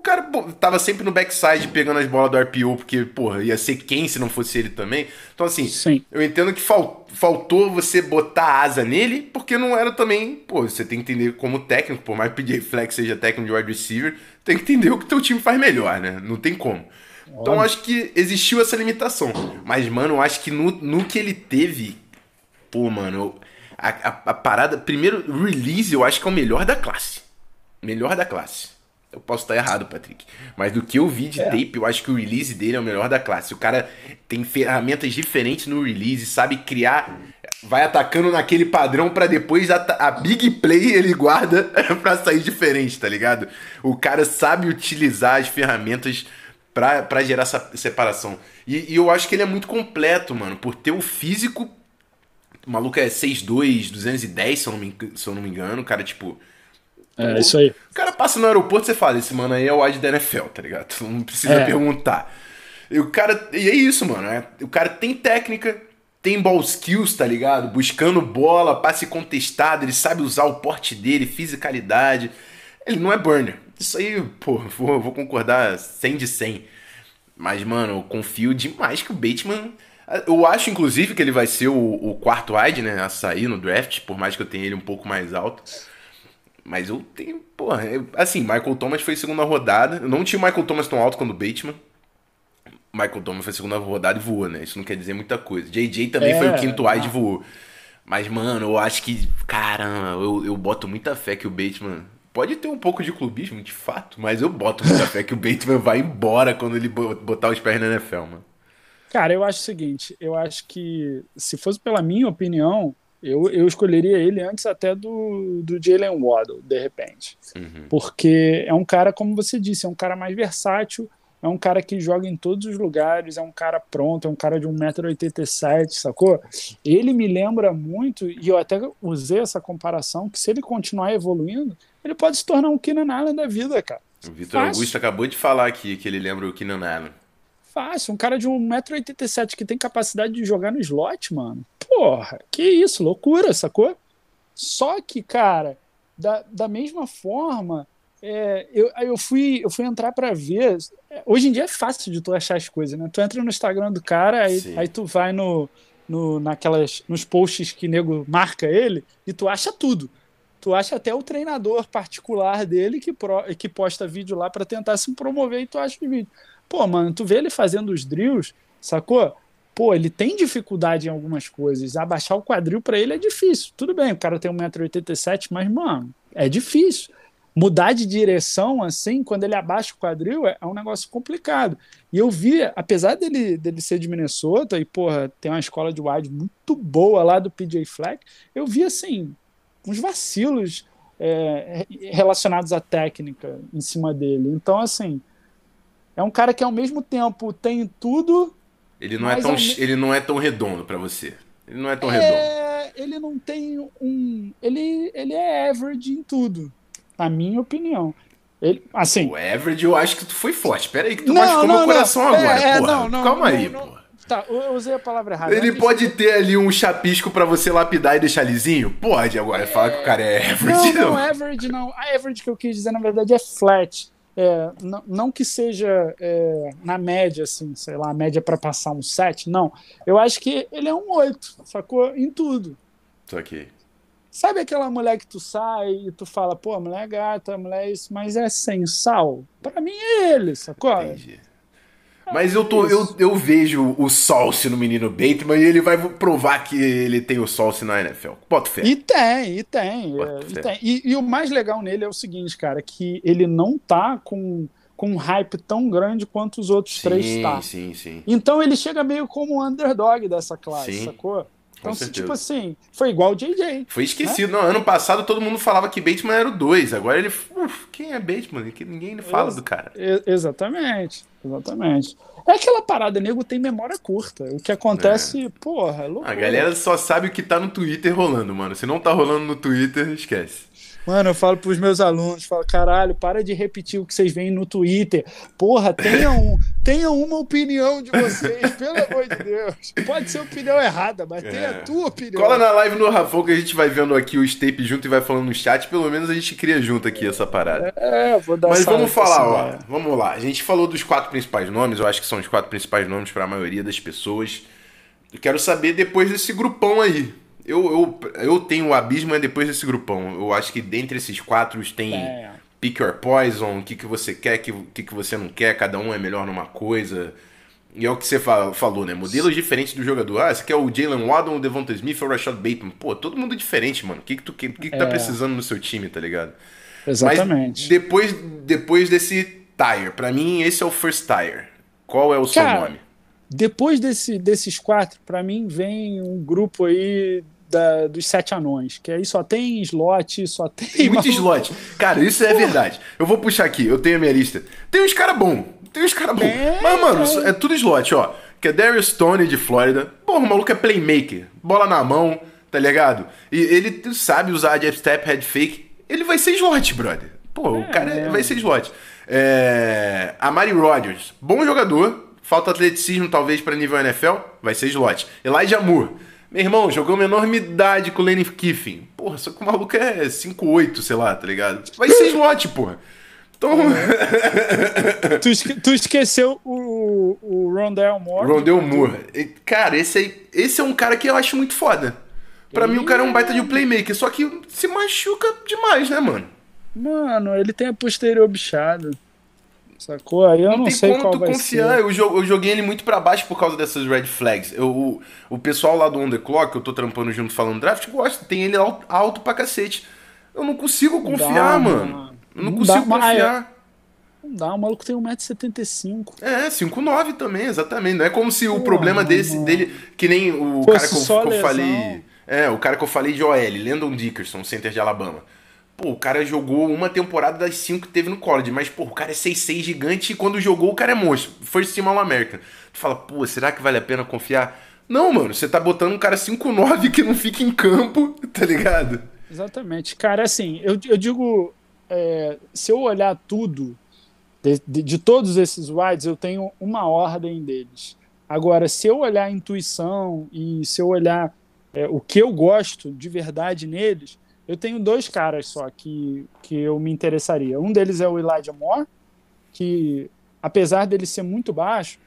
o cara pô, tava sempre no backside pegando as bolas do RPO, porque, porra, ia ser quem se não fosse ele também. Então, assim, Sim. eu entendo que fal, faltou você botar asa nele, porque não era também. Pô, você tem que entender como técnico, por mais que o PJ Flex seja técnico de wide receiver, tem que entender o que teu time faz melhor, né? Não tem como. Então, acho que existiu essa limitação. Mas, mano, eu acho que no, no que ele teve. Pô, mano, a, a, a parada. Primeiro, release, eu acho que é o melhor da classe. Melhor da classe. Eu posso estar errado, Patrick. Mas do que eu vi de é. tape, eu acho que o release dele é o melhor da classe. O cara tem ferramentas diferentes no release, sabe criar. Vai atacando naquele padrão para depois a, a, big play ele guarda para sair diferente, tá ligado? O cara sabe utilizar as ferramentas para gerar essa separação. E, e, eu acho que ele é muito completo, mano, por ter o físico O maluco é 6'2, 210, se eu, não me, se eu não me engano. O cara, tipo. É, isso aí. O cara passa no aeroporto você fala, esse mano aí é o wide da NFL, tá ligado? Tu não precisa é. perguntar. E o cara. E é isso, mano. É, o cara tem técnica, tem ball skills, tá ligado? Buscando bola, passe contestado, ele sabe usar o porte dele, fisicalidade. Ele não é burner. Isso aí, pô, vou, vou concordar 100 de 100. Mas, mano, eu confio demais que o Bateman. Eu acho, inclusive, que ele vai ser o, o quarto wide, né? A sair no draft, por mais que eu tenha ele um pouco mais alto. Mas eu tenho, porra, eu, assim, Michael Thomas foi segunda rodada. Eu não tinha o Michael Thomas tão alto quanto o Bateman. Michael Thomas foi segunda rodada e voou, né? Isso não quer dizer muita coisa. JJ também é, foi o quinto wide e ah. voou. Mas, mano, eu acho que, caramba, eu, eu boto muita fé que o Bateman. Pode ter um pouco de clubismo, de fato, mas eu boto muita fé que o Bateman vai embora quando ele botar os pés na NFL, mano. Cara, eu acho o seguinte, eu acho que se fosse pela minha opinião, eu, eu escolheria ele antes até do, do Jalen Waddle, de repente. Uhum. Porque é um cara, como você disse, é um cara mais versátil, é um cara que joga em todos os lugares, é um cara pronto, é um cara de 1,87m, sacou? Ele me lembra muito, e eu até usei essa comparação, que se ele continuar evoluindo, ele pode se tornar um Keenan Allen da vida, cara. O Vitor Augusto acabou de falar aqui que ele lembra o Keenan Allen. Fácil, um cara de 1,87m que tem capacidade de jogar no slot, mano. Porra, que isso, loucura, sacou? Só que, cara, da, da mesma forma, é, eu, eu, fui, eu fui entrar para ver. Hoje em dia é fácil de tu achar as coisas, né? Tu entra no Instagram do cara, aí, aí tu vai no, no, naquelas, nos posts que nego marca ele e tu acha tudo. Tu acha até o treinador particular dele que, pro, que posta vídeo lá para tentar se promover e tu acha o vídeo. Pô, mano, tu vê ele fazendo os drills, sacou? Pô, ele tem dificuldade em algumas coisas. Abaixar o quadril para ele é difícil. Tudo bem, o cara tem 1,87m, mas, mano, é difícil mudar de direção assim, quando ele abaixa o quadril, é, é, um negócio complicado. E eu vi, apesar dele, dele ser de Minnesota e, porra, tem uma escola de wide muito boa lá do PJ Fleck, eu vi, assim, uns vacilos é, relacionados à técnica em cima dele. Então, assim, é um cara que ao mesmo tempo tem tudo. Ele não, é tão, ele não é tão redondo para você. Ele não é tão é, redondo. Ele não tem um. Ele, ele é average em tudo na minha opinião. Ele, assim, o average eu acho que tu foi forte. Pera aí que tu não, machucou não, meu coração não. agora, é, porra. Não, não, Calma aí, porra. Tá, eu usei a palavra errada. Ele pode ter ali um chapisco para você lapidar e deixar lisinho? Pode, agora é... fala que o cara é average. Não, não, average não. A average que eu quis dizer, na verdade, é flat. É, não, não que seja é, na média, assim, sei lá, a média para passar um 7, não. Eu acho que ele é um 8, sacou? Em tudo. Isso aqui. Sabe aquela mulher que tu sai e tu fala, pô, a mulher é gata, a mulher é isso, mas é sem sal? Pra mim é ele, sacou? Entendi. É mas eu, tô, eu, eu vejo o Salse no menino Bateman e ele vai provar que ele tem o Salse na NFL. Bota fé. E tem, e tem. É, e, tem. E, e, o mais legal nele é o seguinte, cara, que ele não tá com, com um hype tão grande quanto os outros sim, três tá. Sim, sim. Então ele chega meio como um underdog dessa classe, sim. sacou? Então, se, tipo assim, foi igual o JJ. Foi esquecido. Né? Não, ano passado todo mundo falava que Bateman era o 2. Agora ele. Uf, quem é Bateman? Que ninguém fala Ex do cara. exatamente. Exatamente. É aquela parada, nego tem memória curta. O que acontece, é. porra, é louco. A galera só sabe o que tá no Twitter rolando, mano. Se não tá rolando no Twitter, esquece. Mano, eu falo pros meus alunos, falo, caralho, para de repetir o que vocês veem no Twitter. Porra, tenha, um, tenha uma opinião de vocês, pelo amor de Deus. Pode ser opinião errada, mas é. tenha a tua opinião. Cola na live no Rafão que a gente vai vendo aqui o tape junto e vai falando no chat. Pelo menos a gente cria junto aqui essa parada. É, vou dar Mas vamos falar, ó. Vamos lá. A gente falou dos quatro principais nomes, eu acho que são os quatro principais nomes para a maioria das pessoas. Eu quero saber depois desse grupão aí. Eu, eu, eu tenho o Abismo depois desse grupão. Eu acho que dentre esses quatro tem é. Pick Your Poison, o que, que você quer, o que, que, que você não quer, cada um é melhor numa coisa. E é o que você falou, né? Modelos diferentes do jogador. Ah, você quer o Jalen Waddle, o Devonta Smith ou o Rashad Bateman? Pô, todo mundo diferente, mano. O que, que tu que, que, que tá é. precisando no seu time, tá ligado? Exatamente. Mas depois, depois desse tire, para mim esse é o first tire. Qual é o seu Cara, nome? Depois desse, desses quatro, para mim vem um grupo aí da, dos sete anões, que aí só tem slot, só tem. Tem muito slot. Cara, isso é verdade. Eu vou puxar aqui, eu tenho a minha lista. Tem uns caras bons, tem uns caras bons. É, Mas, mano, é tudo slot, ó. que é Darius Stone de Flórida. Porra, o maluco é playmaker, bola na mão, tá ligado? E ele sabe usar jab step, head fake. Ele vai ser slot, brother. Pô, é, o cara é. vai ser slot. É... Amari Rodgers, bom jogador, falta atleticismo talvez para nível NFL, vai ser slot. Elijah Moore, meu irmão, jogou uma enormidade com o Lane Kiffin. Porra, só que o maluco é 5'8, sei lá, tá ligado? Vai ser slot, porra. Então... tu, esque tu, esqueceu o, o Rondell Moore. Rondell Moore. Cara, esse, aí, esse é um cara que eu acho muito foda. Pra mim, o cara é um baita de um playmaker, só que se machuca demais, né, mano? Mano, ele tem a posterior bichada. Sacou? Aí eu não, não sei qual vai confiar. ser. Eu, eu joguei ele muito para baixo por causa dessas red flags. Eu, o, o pessoal lá do On The Clock, eu tô trampando junto falando draft, gosta. Tem ele alto, alto pra cacete. Eu não consigo confiar, dá, mano. Eu não, não consigo dá, confiar. Não dá, o maluco tem 1,75m. É, 5,9 também, exatamente. Não é como se Pô, o problema desse, dele, que nem o cara que eu, que eu falei. É, o cara que eu falei de OL, Landon Dickerson, center de Alabama. Pô, o cara jogou uma temporada das cinco que teve no college, mas, pô, o cara é 6'6 gigante e quando jogou o cara é monstro. First Team All-American. Tu fala, pô, será que vale a pena confiar? Não, mano, você tá botando um cara 5'9 que não fica em campo, tá ligado? Exatamente. Cara, assim, eu, eu digo, é, se eu olhar tudo, de, de, de, todos esses wides, eu tenho uma ordem deles. Agora, se eu olhar a intuição e se eu olhar é, o que eu gosto de verdade neles, eu tenho dois caras só que, que eu me interessaria. Um deles é o Elijah Moore, que apesar dele ser muito baixo,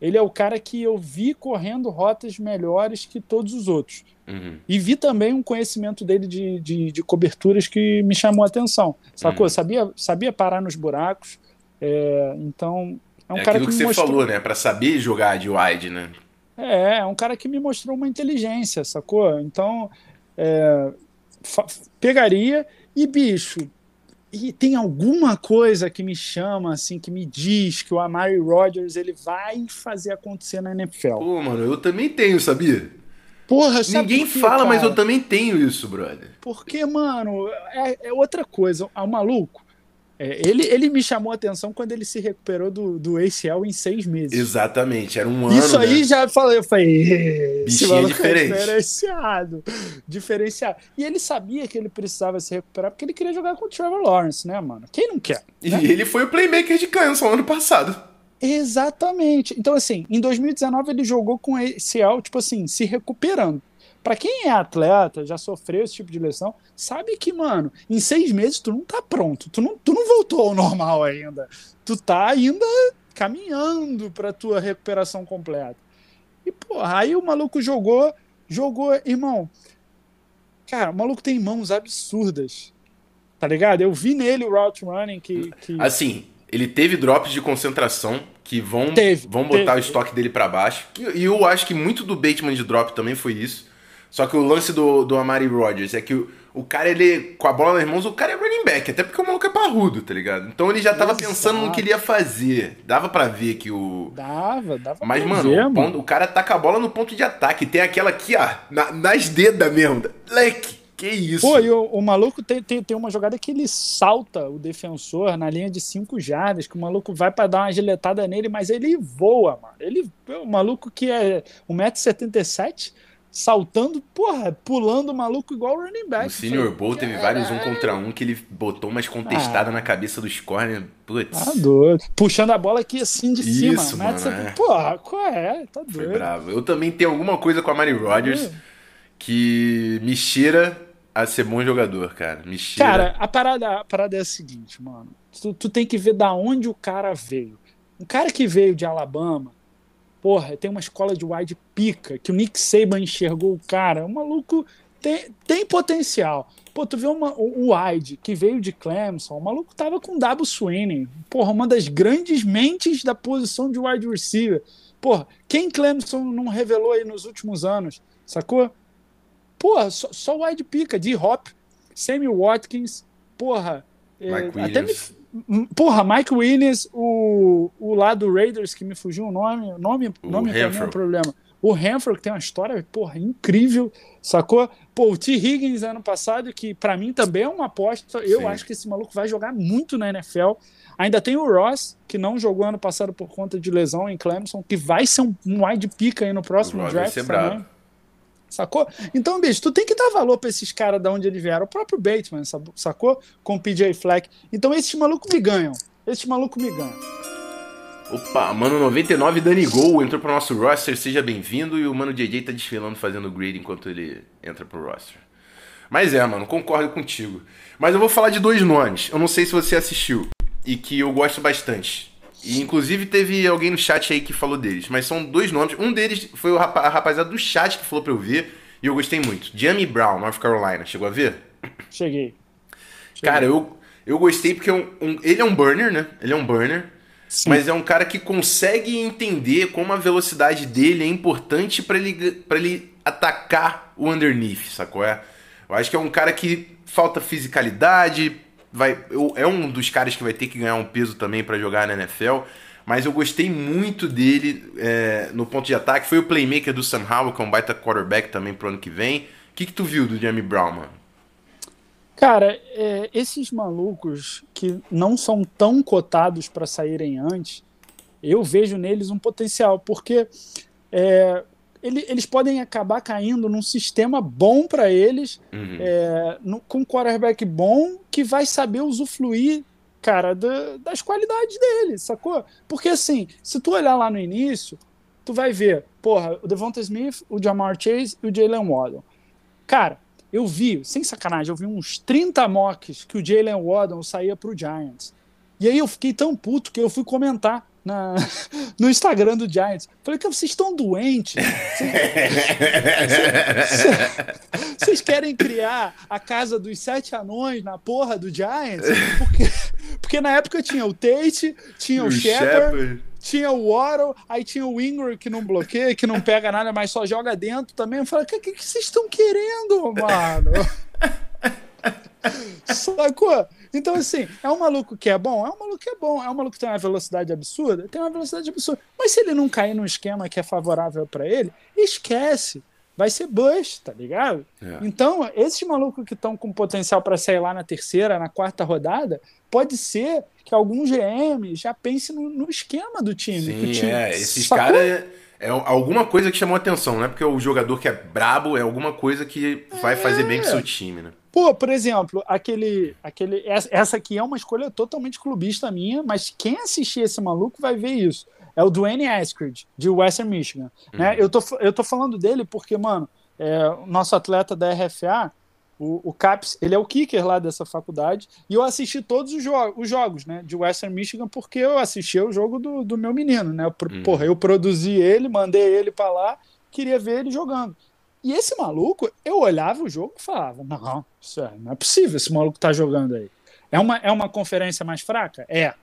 ele é o cara que eu vi correndo rotas melhores que todos os outros. Uhum. E vi também um conhecimento dele de, de, de, coberturas que me chamou a atenção. Sacou? Uhum. Sabia, sabia parar nos buracos. É, então, é um é cara aquilo que, que você mostrou... falou, né? Para saber jogar de wide, né? É, é um cara que me mostrou uma inteligência, sacou? Então, é, pegaria e, bicho, e tem alguma coisa que me chama, assim, que me diz que o Amari Rodgers ele vai fazer acontecer na NFL. Pô, mano, eu também tenho, sabia? Porra, Ninguém quê, fala, cara? mas eu também tenho isso, brother. Porque, mano, é, é outra coisa. O maluco, é, ele, ele me chamou a atenção quando ele se recuperou do, do ACL em seis meses. Exatamente, era um ano. Isso aí né? já falei, eu falei, bichinho é diferente. diferenciado. Diferenciado. E ele sabia que ele precisava se recuperar porque ele queria jogar com o Trevor Lawrence, né, mano? Quem não quer? Né? E ele foi o playmaker de Kansas ano passado. Exatamente. Então, assim, em 2019 ele jogou com ACL, tipo assim, se recuperando. Para quem é atleta, já sofreu esse tipo de lesão, sabe que, mano, em seis meses tu não tá pronto, tu não, tu não voltou ao normal ainda. Tu tá ainda caminhando pra tua recuperação completa. E, porra, aí o maluco jogou, jogou, irmão. Cara, o maluco tem mãos absurdas. Tá ligado? Eu vi nele o route running que. que... Assim, ele teve drops de concentração que vão, teve, vão botar teve. o estoque dele para baixo. E eu acho que muito do Bateman de drop também foi isso. Só que o lance do, do Amari Rodgers é que o, o cara, ele, com a bola nas mãos, o cara é running back, até porque o maluco é parrudo, tá ligado? Então ele já tava Exato. pensando no que ele ia fazer. Dava para ver que o. Dava, dava Mas, mano, ver, o, ponto, o, cara taca a bola no ponto de ataque. Tem aquela aqui, ó, na, nas dedas mesmo. Leque. Que isso? Pô, e o, o maluco tem, tem, tem, uma jogada que ele salta o defensor na linha de 5 jardas, que o maluco vai para dar uma giletada nele, mas ele voa, mano. Ele, o maluco que é 1,77m saltando, porra, pulando maluco igual o running back. O Senior Bowl teve vários um contra um que ele botou umas contestadas ah. na cabeça dos corner. Putz. Tá doido. Puxando a bola aqui assim de Isso, cima. Mano, é. Porra, qual é? Tá doido. Foi bravo. Eu também tenho alguma coisa com a Mary Rodgers é. que me cheira a ser bom jogador, cara. Me cheira. Cara, a parada, a parada é a seguinte, mano. Tu, tu tem que ver da onde o cara veio. Um cara que veio de Alabama, Porra, tem uma escola de wide pica, que o Nick Saban enxergou o cara. O maluco tem, tem potencial. Pô, tu vê uma, o Wide, que veio de Clemson, o maluco tava com Dabo Sweeney. Porra, uma das grandes mentes da posição de wide receiver. Porra, quem Clemson não revelou aí nos últimos anos, sacou? Porra, só, só wide pica, de Hop, Sammy Watkins, porra. É, até me, Porra, Mike Williams, o, o lá do Raiders, que me fugiu o nome, nome, o nome pra mim é um problema. O Hanford, que tem uma história, porra, incrível, sacou? Pô, o T. Higgins ano passado, que para mim também é uma aposta. Eu Sim. acho que esse maluco vai jogar muito na NFL. Ainda tem o Ross, que não jogou ano passado por conta de lesão em Clemson, que vai ser um, um wide pick aí no próximo draft também. Bravo. Sacou? Então, bicho, tu tem que dar valor pra esses caras de onde eles vieram. O próprio Bateman, sacou? Com o PJ Fleck. Então, esses malucos me ganham. Esses malucos me ganham. Opa, mano 99 Dani Gol entrou pro nosso roster, seja bem-vindo. E o mano JJ tá desfilando fazendo grid enquanto ele entra pro roster. Mas é, mano, concordo contigo. Mas eu vou falar de dois nomes. Eu não sei se você assistiu e que eu gosto bastante. E inclusive teve alguém no chat aí que falou deles. Mas são dois nomes. Um deles foi o rapa a rapaziada do chat que falou pra eu ver. E eu gostei muito. Jamie Brown, North Carolina. Chegou a ver? Cheguei. Cheguei. Cara, eu, eu gostei porque é um, um, ele é um burner, né? Ele é um burner. Sim. Mas é um cara que consegue entender como a velocidade dele é importante para ele, pra ele atacar o underneath, sacou? É? Eu acho que é um cara que falta fisicalidade, vai, é um dos caras que vai ter que ganhar um peso também para jogar na NFL. Mas eu gostei muito dele é, no ponto de ataque. Foi o playmaker do Sam Howell, que é um baita quarterback também pro ano que vem. O que, que tu viu do Jamie Brown, mano? Cara, é, esses malucos que não são tão cotados para saírem antes, eu vejo neles um potencial, porque é, ele, eles podem acabar caindo num sistema bom para eles, uhum. é, no, com um quarterback bom que vai saber usufruir, cara, da, das qualidades dele, sacou? Porque assim, se tu olhar lá no início, tu vai ver, porra, o Devonta Smith, o Jamar Chase e o Jalen Waddle. Cara, eu vi, sem sacanagem, eu vi uns 30 mocks que o Jalen Waddle saía pro Giants. E aí eu fiquei tão puto que eu fui comentar na, no Instagram do Giants. Falei que vocês estão doentes. Vocês querem criar a casa dos sete anões na porra do Giants? Porque, porque na época tinha o Tate, tinha o, o Shepard, tinha o Waddle, aí tinha o Ingram que não bloqueia, que não pega nada, mas só joga dentro também. Eu falei, o que, que, que vocês estão querendo, mano? Sacou? Então, assim, é um maluco que é bom? É um maluco que é bom. É um maluco que tem uma velocidade absurda? Tem uma velocidade absurda. Mas se ele não cair num esquema que é favorável para ele, esquece. Vai ser bust, tá ligado? É. Então, esses malucos que estão com potencial para sair lá na terceira, na quarta rodada, pode ser que algum GM já pense no, no esquema do time. Sim, time é. Esses caras é, é, alguma coisa que chamou atenção, não é porque o jogador que é brabo é alguma coisa que vai é. fazer bem pro seu time, né? Pô, por exemplo, aquele, aquele. Essa aqui é uma escolha totalmente clubista minha, mas quem assistir esse maluco vai ver isso. É o Dwayne Askridge, de Western Michigan. Né? Uhum. Né? Eu, tô, eu tô falando dele porque, mano, é, o nosso atleta da RFA, o, o Caps, ele é o kicker lá dessa faculdade, e eu assisti todos os, jo os jogos, né, de Western Michigan, porque eu assisti o jogo do, do meu menino, né, uhum. porra, eu produzi ele, mandei ele para lá, queria ver ele jogando. E esse maluco, eu olhava o jogo e falava, não, isso é, não é possível esse maluco tá jogando aí. É uma, é uma conferência mais fraca? É.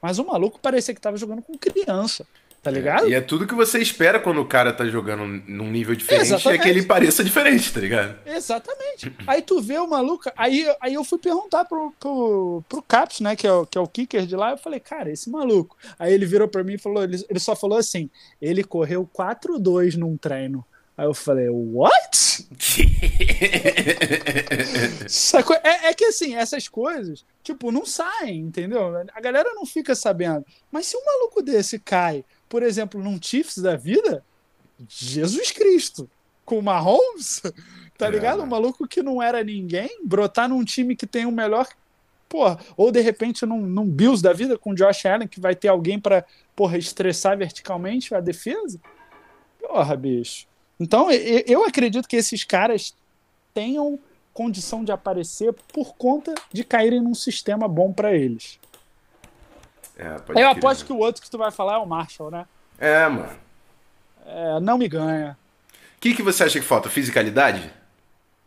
Mas o maluco parecia que tava jogando com criança. Tá ligado? É, e é tudo que você espera quando o cara tá jogando num nível diferente, Exatamente. é que ele pareça diferente, tá ligado? Exatamente. aí tu vê o maluco, aí, aí eu fui perguntar pro, pro, pro Caps, né, que é, o, que é o kicker de lá, eu falei, cara, esse maluco. Aí ele virou pra mim e falou, ele, ele só falou assim, ele correu 4-2 num treino. Aí eu falei, what? É, é, que assim, essas coisas, tipo, não saem, entendeu? A galera não fica sabendo. Mas se um maluco desse cai por exemplo, num Chiefs da vida, Jesus Cristo, com o Mahomes, tá é. ligado? Um maluco que não era ninguém, brotar num time que tem o melhor. Porra, ou de repente num, num Bills da vida com Josh Allen, que vai ter alguém para porra, estressar verticalmente a defesa. Porra, bicho. Então, eu acredito que esses caras tenham condição de aparecer por conta de caírem num sistema bom para eles. É, eu aposto que o outro que tu vai falar é o Marshall, né? É, mano. É, não me ganha. O que, que você acha que falta? Fisicalidade?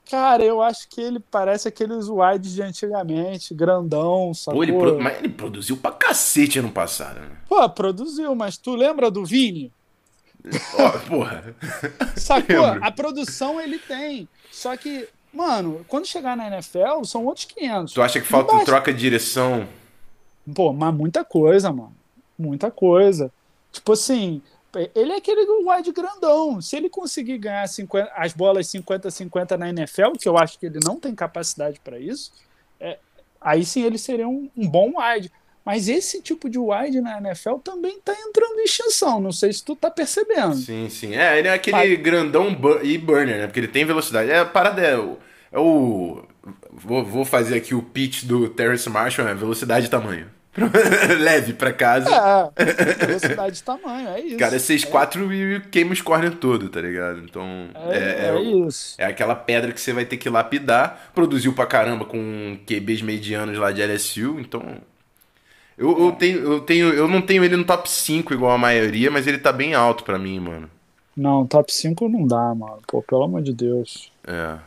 Cara, eu acho que ele parece aqueles wides de antigamente, grandão, sacou? Pô, ele pro... Mas ele produziu pra cacete ano passado, né? Pô, produziu, mas tu lembra do Vini? Oh, porra. Sacou? A produção ele tem. Só que, mano, quando chegar na NFL, são outros 500. Tu acha que falta troca de direção Pô, mas muita coisa, mano. Muita coisa. Tipo assim, ele é aquele wide grandão. Se ele conseguir ganhar 50, as bolas 50-50 na NFL, que eu acho que ele não tem capacidade para isso, é, aí sim ele seria um, um, bom wide. Mas esse tipo de wide na NFL também está entrando em extinção. Não sei se tu tá percebendo. Sim, sim. É, ele é aquele grandão e burner, né? Porque ele tem velocidade. É a parada é o. É o vou, vou fazer aqui o pitch do Terrence Marshall, é velocidade e tamanho. Leve pra casa. É, velocidade de tamanho, é isso. Cara, é 6'4 é. e queima os corner todo, tá ligado? Então, é, é, é, isso. É aquela pedra que você vai ter que lapidar. Produziu pra caramba com QBs medianos lá de LSU, então... Eu, eu, tenho, eu, tenho, eu não tenho ele no top 5 igual a maioria, mas ele tá bem alto pra mim, mano. Não, top 5 não dá, mano. Pô, pelo amor de Deus. É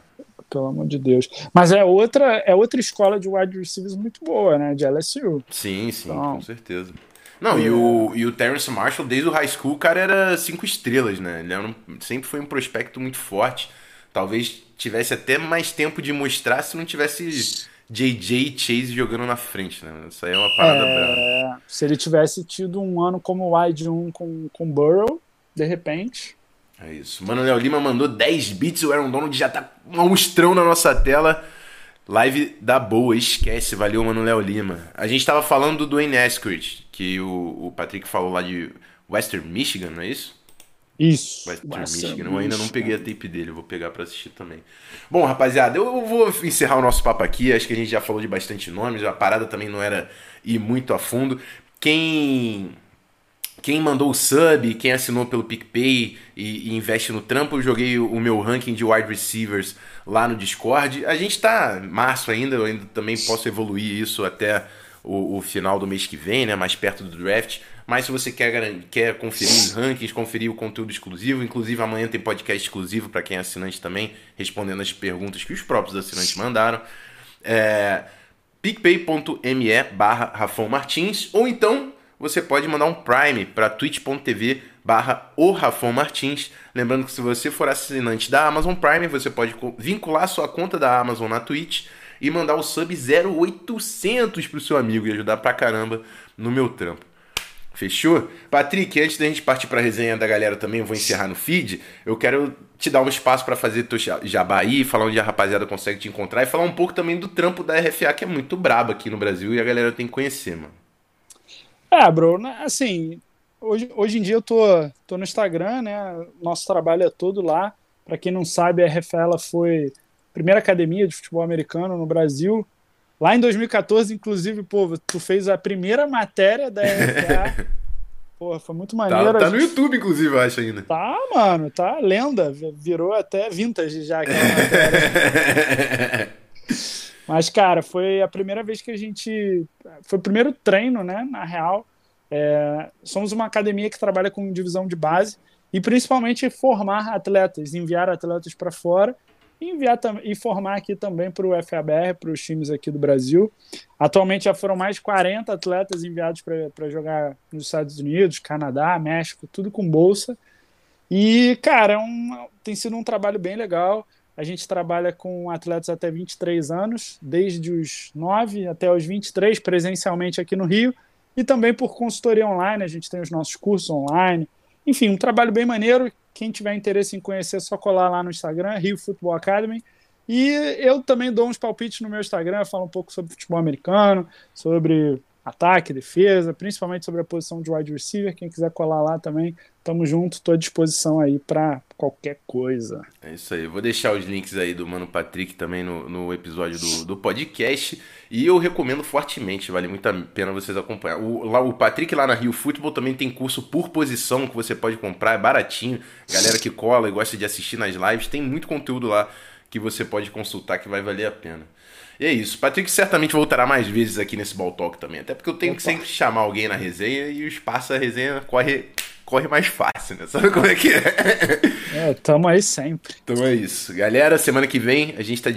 pelo amor de Deus. Mas é outra, é outra escola de wide receivers muito boa, né? De LSU. Sim, sim, então, com certeza. Não, é... e, o, e o Terrence Marshall, desde o high school, o cara era cinco estrelas, né? Ele um, sempre foi um prospecto muito forte. Talvez tivesse até mais tempo de mostrar se não tivesse JJ e Chase jogando na frente, né? Isso aí é uma parada é... brava. Se ele tivesse tido um ano como wide 1 com, com Burrow, de repente. É isso. Mano Léo Lima mandou 10 bits, o Aaron Donald já tá monstrão na nossa tela. Live da boa, esquece. Valeu, Mano Léo Lima. A gente tava falando do Dwayne Eskridge, que o, o Patrick falou lá de Western Michigan, não é isso? Isso. Western, Western Michigan. Eu ainda não peguei a tape dele, vou pegar para assistir também. Bom, rapaziada, eu vou encerrar o nosso papo aqui. Acho que a gente já falou de bastante nomes, a parada também não era ir muito a fundo. Quem quem mandou o sub, quem assinou pelo PicPay e, e, investe no trampo, eu joguei o, o, meu ranking de wide receivers lá no Discord. A gente tá março ainda, eu ainda também posso evoluir isso até o, o, final do mês que vem, né? Mais perto do draft. Mas se você quer, quer conferir os rankings, conferir o conteúdo exclusivo, inclusive amanhã tem podcast exclusivo para quem é assinante também, respondendo as perguntas que os próprios assinantes mandaram. É, picpay.me barra Rafão Martins, ou então você pode mandar um Prime para twitch.tv barra o Rafon Martins. Lembrando que se você for assinante da Amazon Prime, você pode vincular sua conta da Amazon na Twitch e mandar o sub 0800 pro seu amigo e ajudar pra caramba no meu trampo. Fechou? Patrick, antes da gente partir para a resenha da galera também, eu vou encerrar no feed. Eu quero te dar um espaço para fazer teu jabá aí, falar onde a rapaziada consegue te encontrar e falar um pouco também do trampo da RFA, que é muito brabo aqui no Brasil e a galera tem que conhecer, mano. É, bro, né, assim, hoje, hoje em dia eu tô, tô no Instagram, né? Nosso trabalho é todo lá. Para quem não sabe, a RFL foi a primeira academia de futebol americano no Brasil. Lá em 2014, inclusive, pô, tu fez a primeira matéria da RFA. Pô, foi muito tá, maneiro. Tá, tá no YouTube, inclusive, eu acho ainda. Tá, mano, tá lenda. Virou até vintage já aquela matéria. Mas, cara, foi a primeira vez que a gente. Foi o primeiro treino, né? Na real. É... somos uma academia que trabalha com divisão de base e principalmente formar atletas, enviar atletas para fora e enviar e formar aqui também para o FABR, para os times aqui do Brasil. Atualmente já foram mais de 40 atletas enviados para jogar nos Estados Unidos, Canadá, México, tudo com bolsa. E, cara, é um, tem sido um trabalho bem legal. A gente trabalha com atletas até 23 anos, desde os 9 até os 23, presencialmente aqui no Rio, e também por consultoria online, a gente tem os nossos cursos online. Enfim, um trabalho bem maneiro. Quem tiver interesse em conhecer, é só colar lá no Instagram, Rio Football Academy. E eu também dou uns palpites no meu Instagram, falo um pouco sobre futebol americano, sobre ataque, defesa, principalmente sobre a posição de wide receiver. Quem quiser colar lá também, tamo junto, tô à disposição aí para qualquer coisa. É isso aí, vou deixar os links aí do Mano Patrick também no, no episódio do, do podcast. E eu recomendo fortemente, vale muito a pena vocês acompanhar. O, lá, o Patrick lá na Rio Futebol também tem curso por posição que você pode comprar, é baratinho. Galera que cola e gosta de assistir nas lives, tem muito conteúdo lá que você pode consultar que vai valer a pena. E é isso. Patrick certamente voltará mais vezes aqui nesse Ball Talk também. Até porque eu tenho Opa. que sempre chamar alguém na resenha e o espaço da resenha corre, corre mais fácil, né? Sabe como é que é? É, tamo aí sempre. Então é isso. Galera, semana que vem a gente tá